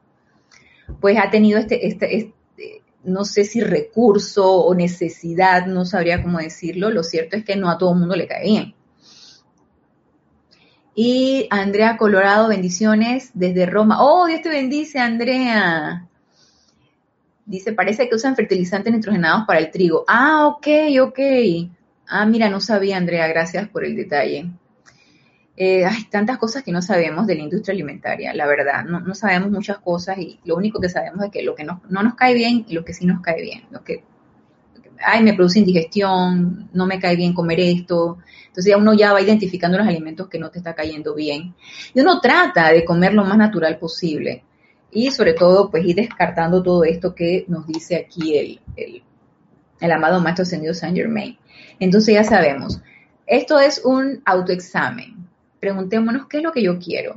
[SPEAKER 1] pues ha tenido este, este, este, no sé si recurso o necesidad, no sabría cómo decirlo, lo cierto es que no a todo el mundo le cae bien. Y Andrea Colorado, bendiciones desde Roma. Oh, Dios te bendice, Andrea. Dice, parece que usan fertilizantes nitrogenados para el trigo. Ah, ok, ok. Ah, mira, no sabía, Andrea, gracias por el detalle. Eh, hay tantas cosas que no sabemos de la industria alimentaria, la verdad, no, sabemos muchas cosas y lo único que sabemos es que lo que no, nos cae bien y lo que sí nos cae bien, lo que, ay, me produce indigestión, no me cae bien comer esto, entonces ya uno ya va identificando los alimentos que no te está cayendo bien. Y uno trata de comer lo más natural posible. Y sobre todo pues ir descartando todo esto que nos dice aquí el, el, el amado Maestro Ascendido Saint Germain. Entonces ya sabemos, esto es un autoexamen preguntémonos qué es lo que yo quiero.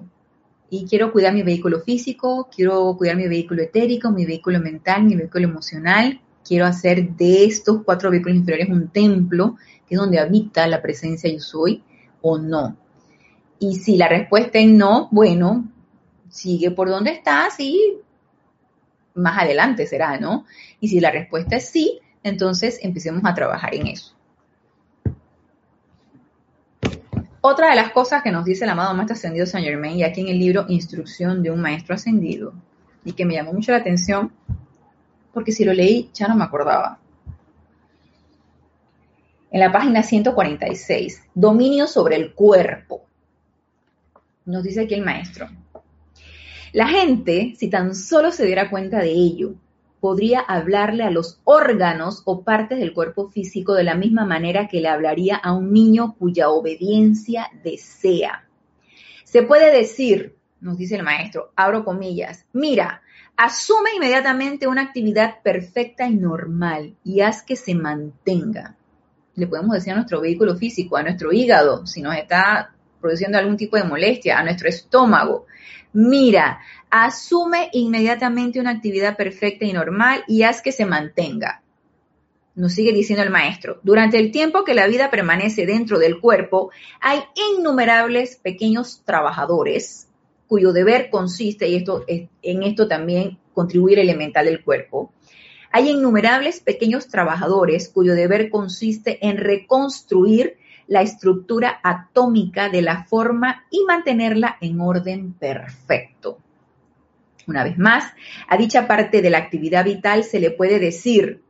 [SPEAKER 1] Y quiero cuidar mi vehículo físico, quiero cuidar mi vehículo etérico, mi vehículo mental, mi vehículo emocional. Quiero hacer de estos cuatro vehículos inferiores un templo, que es donde habita la presencia yo soy, o no. Y si la respuesta es no, bueno, sigue por donde estás y más adelante será, ¿no? Y si la respuesta es sí, entonces empecemos a trabajar en eso. Otra de las cosas que nos dice el amado Maestro Ascendido Saint Germain, y aquí en el libro Instrucción de un Maestro Ascendido, y que me llamó mucho la atención, porque si lo leí ya no me acordaba. En la página 146, dominio sobre el cuerpo. Nos dice aquí el maestro. La gente, si tan solo se diera cuenta de ello, podría hablarle a los órganos o partes del cuerpo físico de la misma manera que le hablaría a un niño cuya obediencia desea. Se puede decir, nos dice el maestro, abro comillas, mira, asume inmediatamente una actividad perfecta y normal y haz que se mantenga. Le podemos decir a nuestro vehículo físico, a nuestro hígado, si nos está produciendo algún tipo de molestia, a nuestro estómago. Mira, asume inmediatamente una actividad perfecta y normal y haz que se mantenga. Nos sigue diciendo el maestro, durante el tiempo que la vida permanece dentro del cuerpo, hay innumerables pequeños trabajadores cuyo deber consiste, y esto, en esto también contribuir elemental del cuerpo, hay innumerables pequeños trabajadores cuyo deber consiste en reconstruir la estructura atómica de la forma y mantenerla en orden perfecto. Una vez más, a dicha parte de la actividad vital se le puede decir,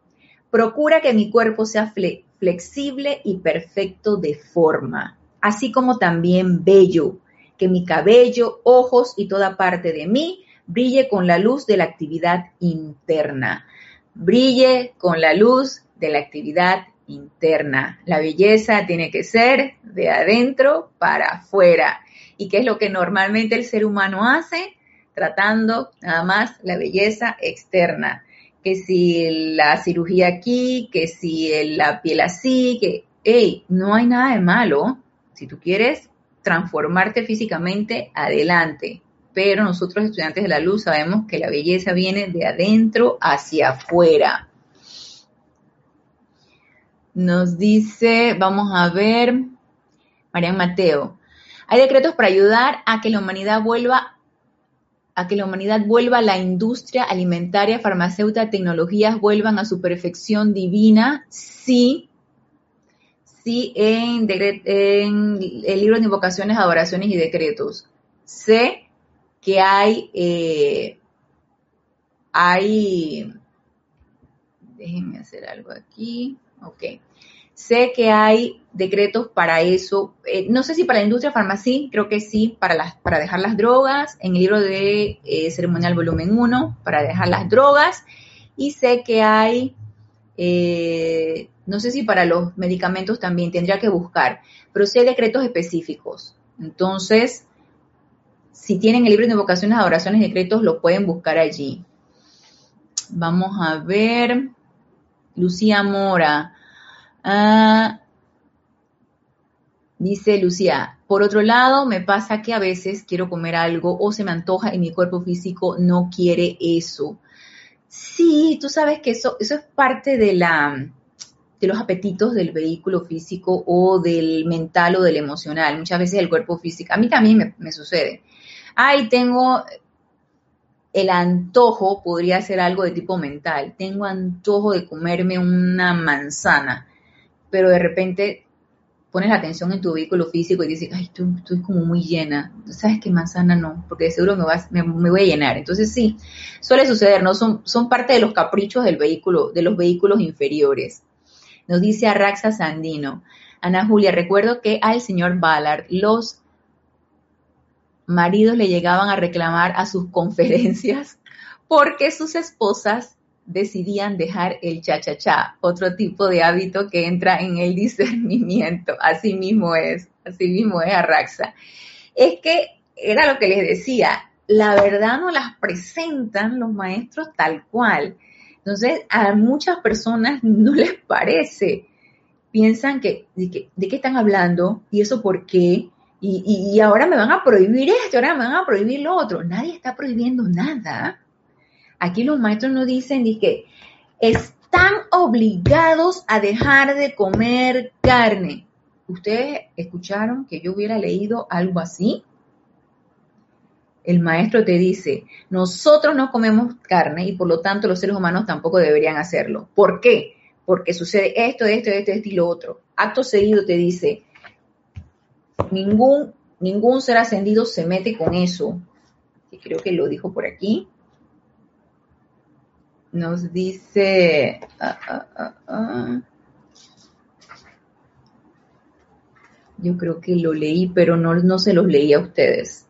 [SPEAKER 1] procura que mi cuerpo sea flexible y perfecto de forma, así como también bello, que mi cabello, ojos y toda parte de mí brille con la luz de la actividad interna. Brille con la luz de la actividad interna. La belleza tiene que ser de adentro para afuera. ¿Y qué es lo que normalmente el ser humano hace? Tratando nada más la belleza externa. Que si la cirugía aquí, que si la piel así, que, hey, no hay nada de malo. Si tú quieres transformarte físicamente, adelante. Pero nosotros estudiantes de la luz sabemos que la belleza viene de adentro hacia afuera. Nos dice, vamos a ver, Marian Mateo, hay decretos para ayudar a que la humanidad vuelva a que la humanidad vuelva la industria alimentaria, farmacéutica, tecnologías vuelvan a su perfección divina. Sí, sí, en, en el libro de invocaciones, adoraciones y decretos. Sé que hay, eh, hay, déjenme hacer algo aquí, ok. Sé que hay decretos para eso. Eh, no sé si para la industria farmacéutica, creo que sí, para, las, para dejar las drogas, en el libro de eh, ceremonial volumen 1, para dejar las drogas. Y sé que hay, eh, no sé si para los medicamentos también tendría que buscar, pero sí hay decretos específicos. Entonces, si tienen el libro de invocaciones, adoraciones y decretos, lo pueden buscar allí. Vamos a ver. Lucía Mora. Ah, dice Lucía, por otro lado, me pasa que a veces quiero comer algo o se me antoja y mi cuerpo físico no quiere eso. Sí, tú sabes que eso, eso es parte de la de los apetitos del vehículo físico o del mental o del emocional. Muchas veces el cuerpo físico, a mí también me, me sucede. Ay, tengo el antojo, podría ser algo de tipo mental. Tengo antojo de comerme una manzana pero de repente pones la atención en tu vehículo físico y dices, ay, estoy, como muy llena. ¿Sabes qué manzana no? Porque de seguro me, me, voy a llenar. Entonces sí, suele suceder, ¿no? Son, son parte de los caprichos del vehículo, de los vehículos inferiores. Nos dice Arraxa Sandino. Ana Julia, recuerdo que al señor Ballard los maridos le llegaban a reclamar a sus conferencias porque sus esposas decidían dejar el cha-cha-cha, otro tipo de hábito que entra en el discernimiento. Así mismo es, así mismo es Arraxa. Es que era lo que les decía, la verdad no las presentan los maestros tal cual. Entonces, a muchas personas no les parece. Piensan que, de, qué están hablando y eso por qué. Y, ahora me van a prohibir esto, ahora me van a prohibir lo otro. Nadie está prohibiendo nada Aquí los maestros nos dicen que están obligados a dejar de comer carne. ¿Ustedes escucharon que yo hubiera leído algo así? El maestro te dice, nosotros no comemos carne y por lo tanto los seres humanos tampoco deberían hacerlo. ¿Por qué? Porque sucede esto, esto, esto, esto y lo otro. Acto seguido te dice, ningún, ningún ser ascendido se mete con eso. Y creo que lo dijo por aquí. Nos dice... Ah, ah, ah, Yo creo que lo leí, pero no, no se los leí a ustedes.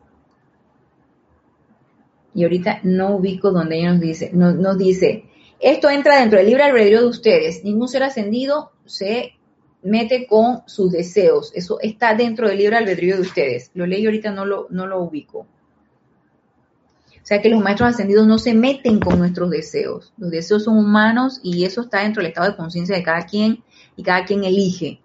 [SPEAKER 1] Y ahorita no ubico donde ella nos dice, nos dice, esto entra dentro del libre albedrío de ustedes. Ningún ser ascendido se mete con sus deseos. Eso está dentro del libre albedrío de ustedes. Lo leí ahorita, no lo, no lo ubico. O sea que los maestros ascendidos no se meten con nuestros deseos. Los deseos son humanos y eso está dentro del estado de conciencia de cada quien y cada quien elige.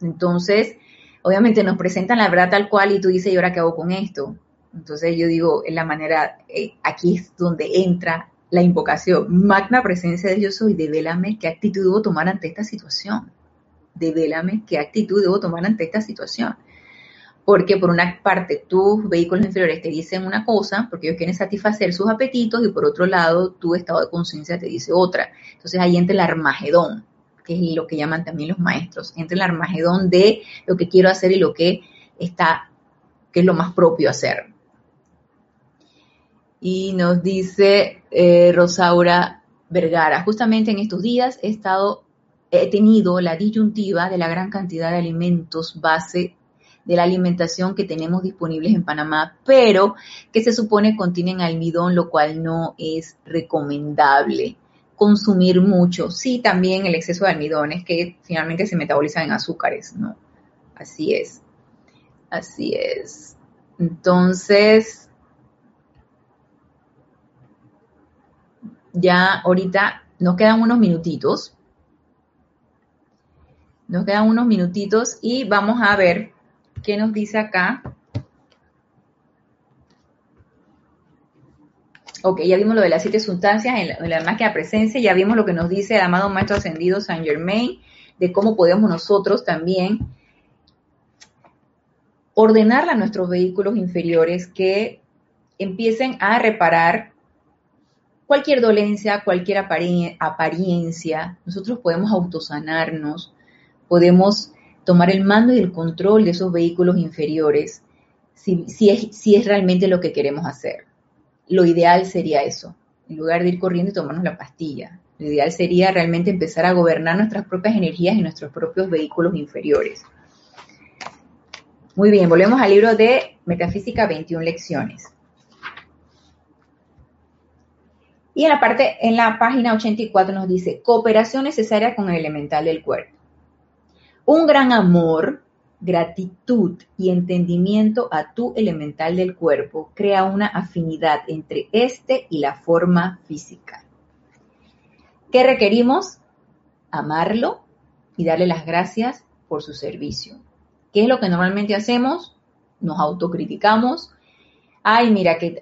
[SPEAKER 1] Entonces, obviamente nos presentan la verdad tal cual y tú dices, ¿y ahora qué hago con esto? Entonces yo digo, en la manera, eh, aquí es donde entra la invocación. Magna presencia de Dios soy, devélame qué actitud debo tomar ante esta situación. Devélame qué actitud debo tomar ante esta situación porque por una parte tus vehículos inferiores te dicen una cosa, porque ellos quieren satisfacer sus apetitos, y por otro lado tu estado de conciencia te dice otra. Entonces ahí entra el armagedón, que es lo que llaman también los maestros, entra el armagedón de lo que quiero hacer y lo que está, que es lo más propio hacer. Y nos dice eh, Rosaura Vergara, justamente en estos días he estado, he tenido la disyuntiva de la gran cantidad de alimentos base de la alimentación que tenemos disponibles en Panamá, pero que se supone contienen almidón, lo cual no es recomendable. consumir mucho. Sí, también el exceso de almidones que finalmente se metabolizan en azúcares, ¿no? Así es. Así es. Entonces, ya ahorita nos quedan unos minutitos. Nos quedan unos minutitos y vamos a ver qué nos dice acá Ok, ya vimos lo de las siete sustancias en la, máquina presencia, ya vimos lo que nos dice el amado Maestro Ascendido Saint Germain, de cómo podemos nosotros también ordenar a nuestros vehículos inferiores que empiecen a reparar cualquier dolencia, cualquier apariencia. Nosotros podemos autosanarnos, podemos tomar el mando y el control de esos vehículos inferiores si, si es realmente lo que queremos hacer lo ideal sería eso, en lugar de ir corriendo y tomarnos la pastilla. Lo ideal sería realmente empezar a gobernar nuestras propias energías y nuestros propios vehículos inferiores. Muy bien, volvemos al libro de Metafísica 21 lecciones. Y en la parte, en la página 84 nos dice, cooperación necesaria con el elemental del cuerpo. Un gran amor gratitud y entendimiento a tu elemental del cuerpo crea una afinidad entre este y la forma física. ¿Qué requerimos? Amarlo y darle las gracias por su servicio. ¿Qué es lo que normalmente hacemos? Nos autocriticamos. Ay, mira, qué,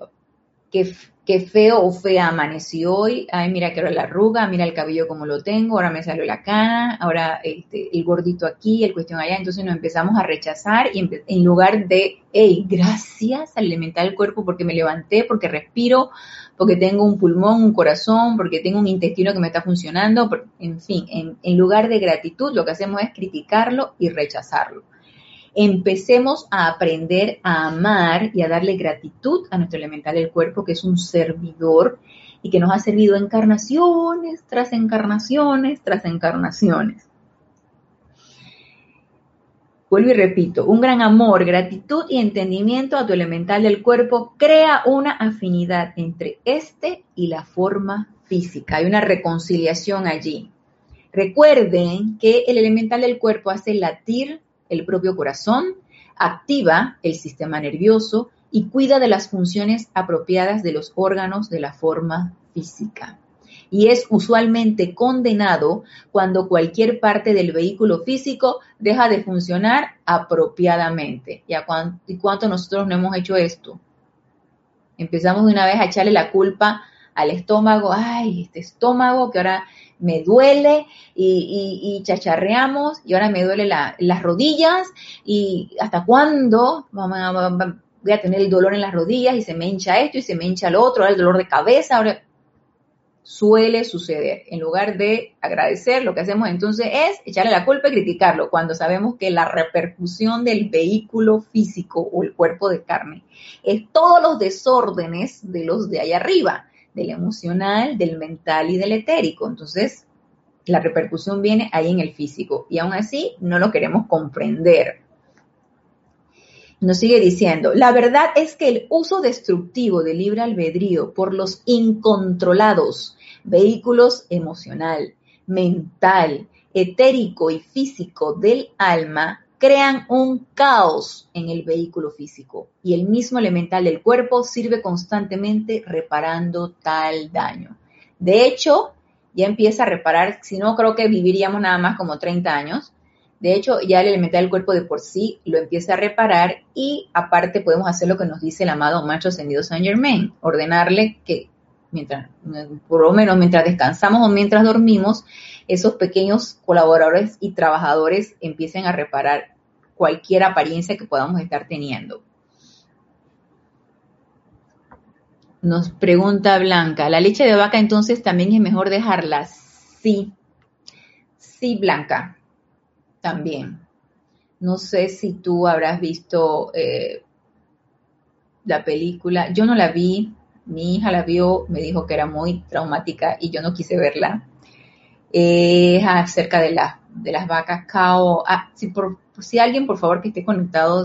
[SPEAKER 1] qué, feo o fea amaneció hoy, ay, mira que ahora la arruga, mira el cabello como lo tengo, ahora me salió la cana, ahora este, el gordito aquí, el cuestión allá, entonces nos empezamos a rechazar y en lugar de, hey, gracias al elemental del cuerpo porque me levanté, porque respiro, porque tengo un pulmón, un corazón, porque tengo un intestino que me está funcionando, en fin, en lugar de gratitud lo que hacemos es criticarlo y rechazarlo empecemos a aprender a amar y a darle gratitud a nuestro elemental del cuerpo, que es un servidor y que nos ha servido encarnaciones tras encarnaciones tras encarnaciones. Vuelvo y repito, un gran amor, gratitud y entendimiento a tu elemental del cuerpo crea una afinidad entre este y la forma física. Hay una reconciliación allí. Recuerden que el elemental del cuerpo hace latir el propio corazón, activa el sistema nervioso y cuida de las funciones apropiadas de los órganos de la forma física. Y es usualmente condenado cuando cualquier parte del vehículo físico deja de funcionar apropiadamente. ¿Y, cuánto nosotros no hemos hecho esto? Empezamos de una vez a echarle la culpa al estómago, ay, este estómago que ahora me duele y, chacharreamos y ahora me duele las rodillas y hasta cuándo voy a tener el dolor en las rodillas y se me hincha esto y se me hincha lo otro, el dolor de cabeza, ahora suele suceder. En lugar de agradecer, lo que hacemos entonces es echarle la culpa y criticarlo, cuando sabemos que la repercusión del vehículo físico o el cuerpo de carne es todos los desórdenes de los de allá arriba del emocional, del mental y del etérico. Entonces, la repercusión viene ahí en el físico y aún así no lo queremos comprender. Nos sigue diciendo, la verdad es que el uso destructivo del libre albedrío por los incontrolados vehículos emocional, mental, etérico y físico del alma crean un caos en el vehículo físico y el mismo elemental del cuerpo sirve constantemente reparando tal daño. De hecho, ya empieza a reparar, si no creo que viviríamos nada más como 30 años. De hecho, ya el elemental del cuerpo de por sí lo empieza a reparar y aparte podemos hacer lo que nos dice el amado macho ascendido Saint Germain, ordenarle que mientras, por lo menos mientras descansamos o mientras dormimos, esos pequeños colaboradores y trabajadores empiecen a reparar cualquier apariencia que podamos estar teniendo. Nos pregunta Blanca, ¿la leche de vaca entonces también es mejor dejarla? Sí, sí, Blanca, también. No sé si tú habrás visto eh, la película, yo no la vi, mi hija la vio, me dijo que era muy traumática y yo no quise verla. Es acerca de, de las vacas cao. Ah, si, por, si alguien, por favor, que esté conectado,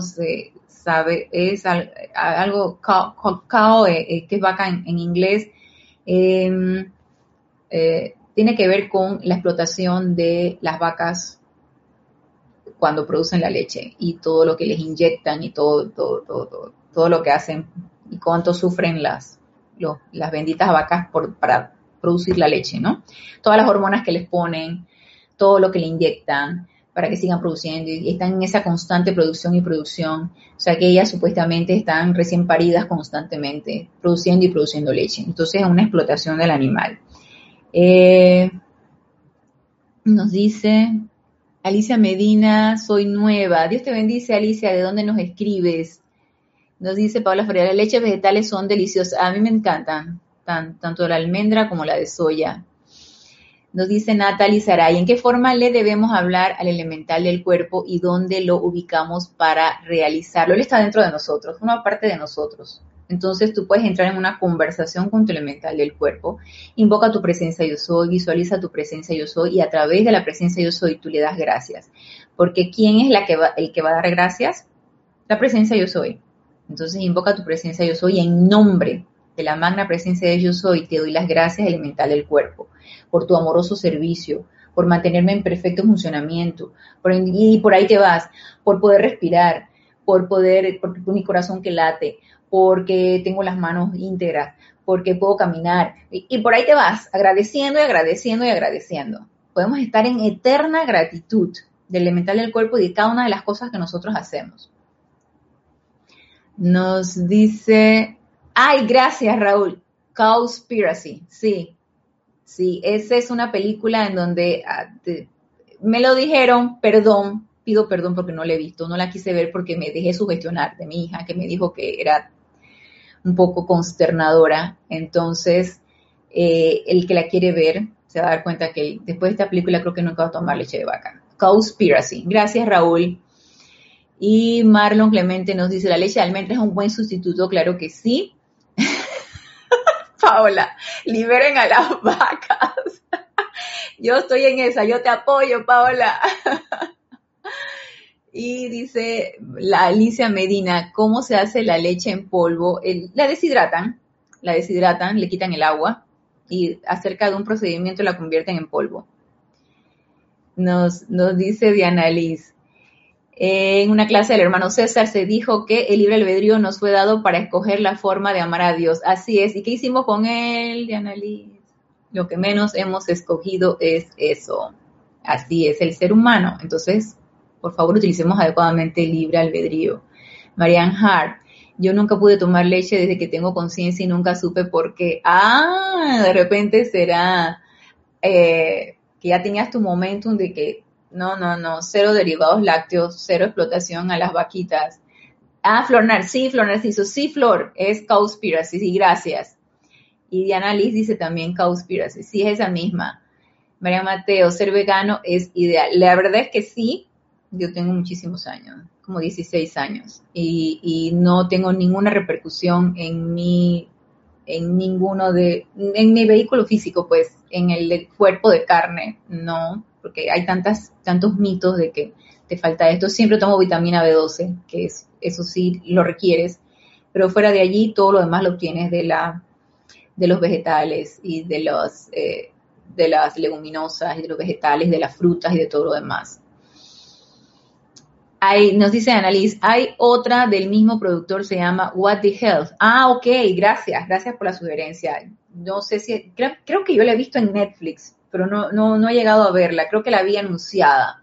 [SPEAKER 1] sabe, es algo cao, eh, eh, que es vaca en, inglés. Em, eh, tiene que ver con la explotación de las vacas cuando producen la leche y todo lo que les inyectan y todo, todo, todo, todo, lo que hacen y cuánto sufren las, las benditas vacas por, para producir la leche, ¿no? Todas las hormonas que les ponen, todo lo que le inyectan para que sigan produciendo y están en esa constante producción y producción. O sea que ellas supuestamente están recién paridas constantemente, produciendo y produciendo leche. Entonces es una explotación del animal. Eh, nos dice Alicia Medina, soy nueva. Dios te bendice, Alicia. ¿De dónde nos escribes? Nos dice Paula Ferreira, las leches vegetales son deliciosas. A mí me encantan, tanto la almendra como la de soya. Nos dice Natalie Saray, ¿en qué forma le debemos hablar al elemental del cuerpo y dónde lo ubicamos para realizarlo? Él está dentro de nosotros, una parte de nosotros. Entonces tú puedes entrar en una conversación con tu elemental del cuerpo, invoca tu presencia yo soy, visualiza tu presencia yo soy y a través de la presencia yo soy tú le das gracias. Porque ¿quién es el que va a dar gracias? La presencia yo soy. Entonces invoca tu presencia yo soy en nombre de la magna presencia de yo soy, te doy las gracias elemental del cuerpo por tu amoroso servicio, por mantenerme en perfecto funcionamiento, y por ahí te vas, por poder respirar, por poder, porque mi corazón que late, porque tengo las manos íntegras, porque puedo caminar, y, y por ahí te vas, agradeciendo y agradeciendo y agradeciendo. Podemos estar en eterna gratitud del elemental del cuerpo y de cada una de las cosas que nosotros hacemos. Nos dice, ay, gracias Raúl, Cowspiracy, sí, Sí, esa es una película en donde ah, me lo dijeron, perdón, pido perdón porque no la he visto, no la quise ver porque me dejé sugestionar de mi hija que me dijo que era un poco consternadora. Entonces, eh, el que la quiere ver se va a dar cuenta que después de esta película creo que nunca va a tomar leche de vaca. Cowspiracy. Gracias, Raúl. Y Marlon Clemente nos dice, la leche de almendra es un buen sustituto, claro que sí. Paola, liberen a las vacas. *laughs* Yo estoy en esa, yo te apoyo, Paola. *laughs* Y dice la Alicia Medina, ¿cómo se hace la leche en polvo? la deshidratan, la deshidratan, le quitan el agua y acerca de un procedimiento la convierten en polvo. Nos, nos dice Diana Liz, en una clase del hermano César se dijo que el libre albedrío nos fue dado para escoger la forma de amar a Dios. Así es. ¿Y qué hicimos con él, Diana Liz? Lo que menos hemos escogido es eso. Así es el ser humano. Entonces, por favor, utilicemos adecuadamente el libre albedrío. Marianne Hart, yo nunca pude tomar leche desde que tengo conciencia y nunca supe por qué. Ah, de repente será eh, que ya tenías tu momentum de que no, no, no, cero derivados lácteos, cero explotación a las vaquitas. Ah, Flor sí, Flor Narciso, sí, Flor, es Cowspiracy, sí, gracias. Y Diana Liz dice también Cowspiracy, sí, es esa misma. María Mateo, ser vegano es ideal. La verdad es que sí, yo tengo muchísimos años, como 16 años, y, y no tengo ninguna repercusión en mi, en ninguno de, en mi vehículo físico, pues, en el cuerpo de carne, no, porque hay tantas, tantos mitos de que te falta esto. Siempre tomo vitamina B12, que es, eso sí lo requieres, pero fuera de allí todo lo demás lo obtienes de, la, de los vegetales y de, los, eh, de las leguminosas y de los vegetales, de las frutas y de todo lo demás. Hay, nos dice Annalise, hay otra del mismo productor, se llama What the Health. Ah, ok, gracias, gracias por la sugerencia. No sé si, creo, creo que yo la he visto en Netflix, pero no, no, no he llegado a verla, creo que la vi anunciada.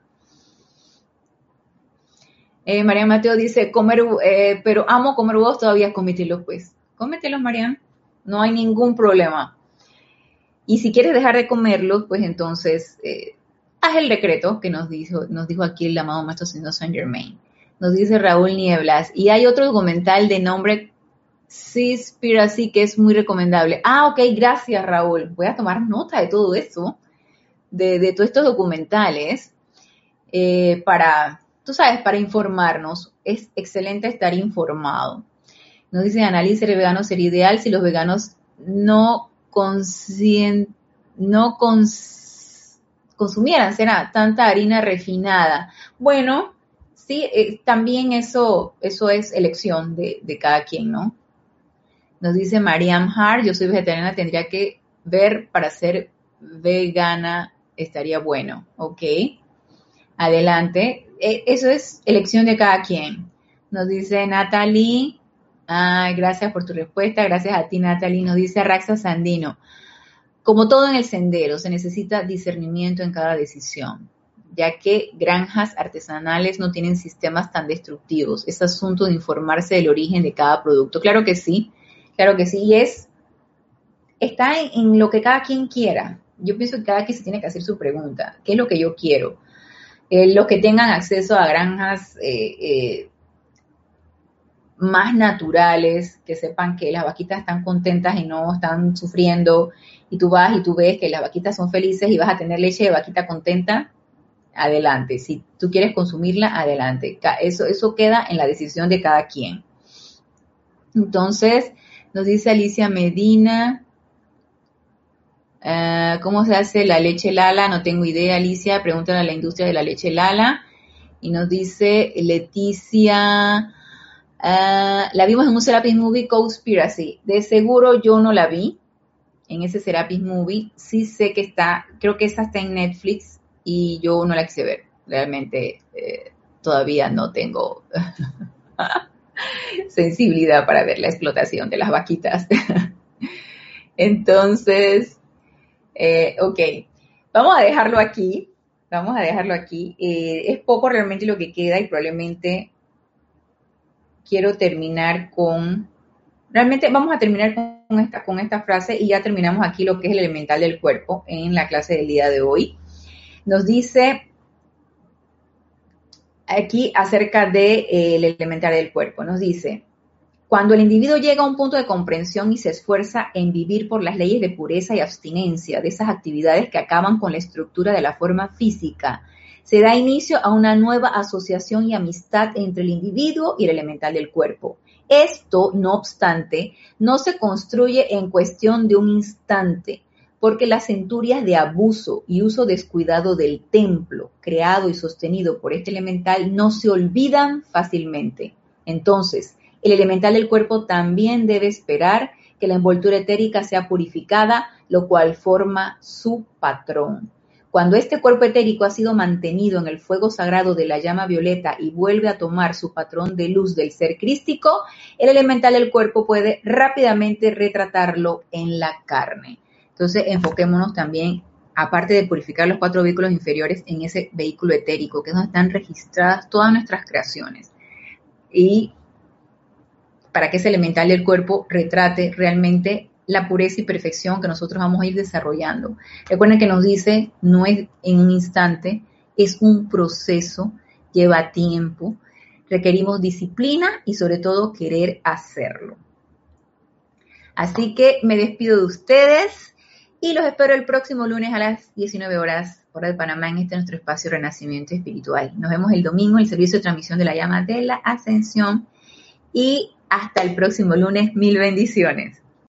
[SPEAKER 1] Eh, María Mateo dice, comer, eh, pero amo comer huevos, todavía cómetelos, pues. Cómetelos, María, no hay ningún problema. Y si quieres dejar de comerlos, pues entonces eh, haz el decreto que nos dijo, nos dijo aquí el amado Maestro Señor Saint Germain. Nos dice Raúl Nieblas. Y hay otro documental de nombre Seaspiracy que es muy recomendable. Ah, ok, gracias Raúl. Voy a tomar nota de todo eso de, todos estos documentales eh, para, tú sabes, para informarnos. Es excelente estar informado. Nos dice análisis ser vegano sería ideal si los veganos no no consumieran será tanta harina refinada. Bueno, sí, eh, también eso, eso es elección de, de, cada quien, ¿no? Nos dice Mariam Hart, yo soy vegetariana, tendría que ver para ser vegana estaría bueno, ¿ok? Adelante. E, eso es elección de cada quien. Nos dice Natalie, Ay, gracias por tu respuesta, gracias a ti Natalie. Nos dice Raxa Sandino, como todo en el sendero, se necesita discernimiento en cada decisión, ya que granjas artesanales no tienen sistemas tan destructivos. Es asunto de informarse del origen de cada producto. Claro que sí, claro que sí, y es, está en, lo que cada quien quiera. Yo pienso que cada quien se tiene que hacer su pregunta, ¿qué es lo que yo quiero? Eh, los que tengan acceso a granjas eh, eh, más naturales, que sepan que las vaquitas están contentas y no están sufriendo, y tú vas y tú ves que las vaquitas son felices y vas a tener leche de vaquita contenta, adelante. Si tú quieres consumirla, adelante. Eso, eso queda en la decisión de cada quien. Entonces, nos dice Alicia Medina, eh, ¿cómo se hace la leche Lala? No tengo idea, Alicia, pregúntale a la industria de la leche Lala. Y nos dice Leticia, Ah, la vimos en un Serapis Movie Conspiracy. De seguro yo no la vi en ese Serapis Movie. Sí sé que está, creo que esa está en Netflix y yo no la quise ver. Realmente eh, todavía no tengo *laughs* sensibilidad para ver la explotación de las vaquitas. *laughs* Entonces, eh, ok, vamos a dejarlo aquí. Vamos a dejarlo aquí. Eh, es poco realmente lo que queda y probablemente quiero terminar con, realmente vamos a terminar con esta, con esta frase y ya terminamos aquí lo que es el elemental del cuerpo en la clase del día de hoy. Nos dice aquí acerca del de, eh, elemental del cuerpo, nos dice, cuando el individuo llega a un punto de comprensión y se esfuerza en vivir por las leyes de pureza y abstinencia de esas actividades que acaban con la estructura de la forma física, se da inicio a una nueva asociación y amistad entre el individuo y el elemental del cuerpo. Esto, no obstante, no se construye en cuestión de un instante, porque las centurias de abuso y uso descuidado del templo, creado y sostenido por este elemental, no se olvidan fácilmente. Entonces, el elemental del cuerpo también debe esperar que la envoltura etérica sea purificada, lo cual forma su patrón. Cuando este cuerpo etérico ha sido mantenido en el fuego sagrado de la llama violeta y vuelve a tomar su patrón de luz del ser crístico, el elemental del cuerpo puede rápidamente retratarlo en la carne. Entonces, enfoquémonos también, aparte de purificar los cuatro vehículos inferiores, en ese vehículo etérico, que es donde están registradas todas nuestras creaciones. Y para que ese elemental del cuerpo retrate realmente la pureza y perfección que nosotros vamos a ir desarrollando. Recuerden que nos dice, no es en un instante, es un proceso, lleva tiempo, requerimos disciplina y sobre todo querer hacerlo. Así que me despido de ustedes y los espero el próximo lunes a las 19 horas, hora de Panamá, en este nuestro espacio Renacimiento Espiritual. Nos vemos el domingo en el servicio de transmisión de la llama de la ascensión y hasta el próximo lunes. Mil bendiciones.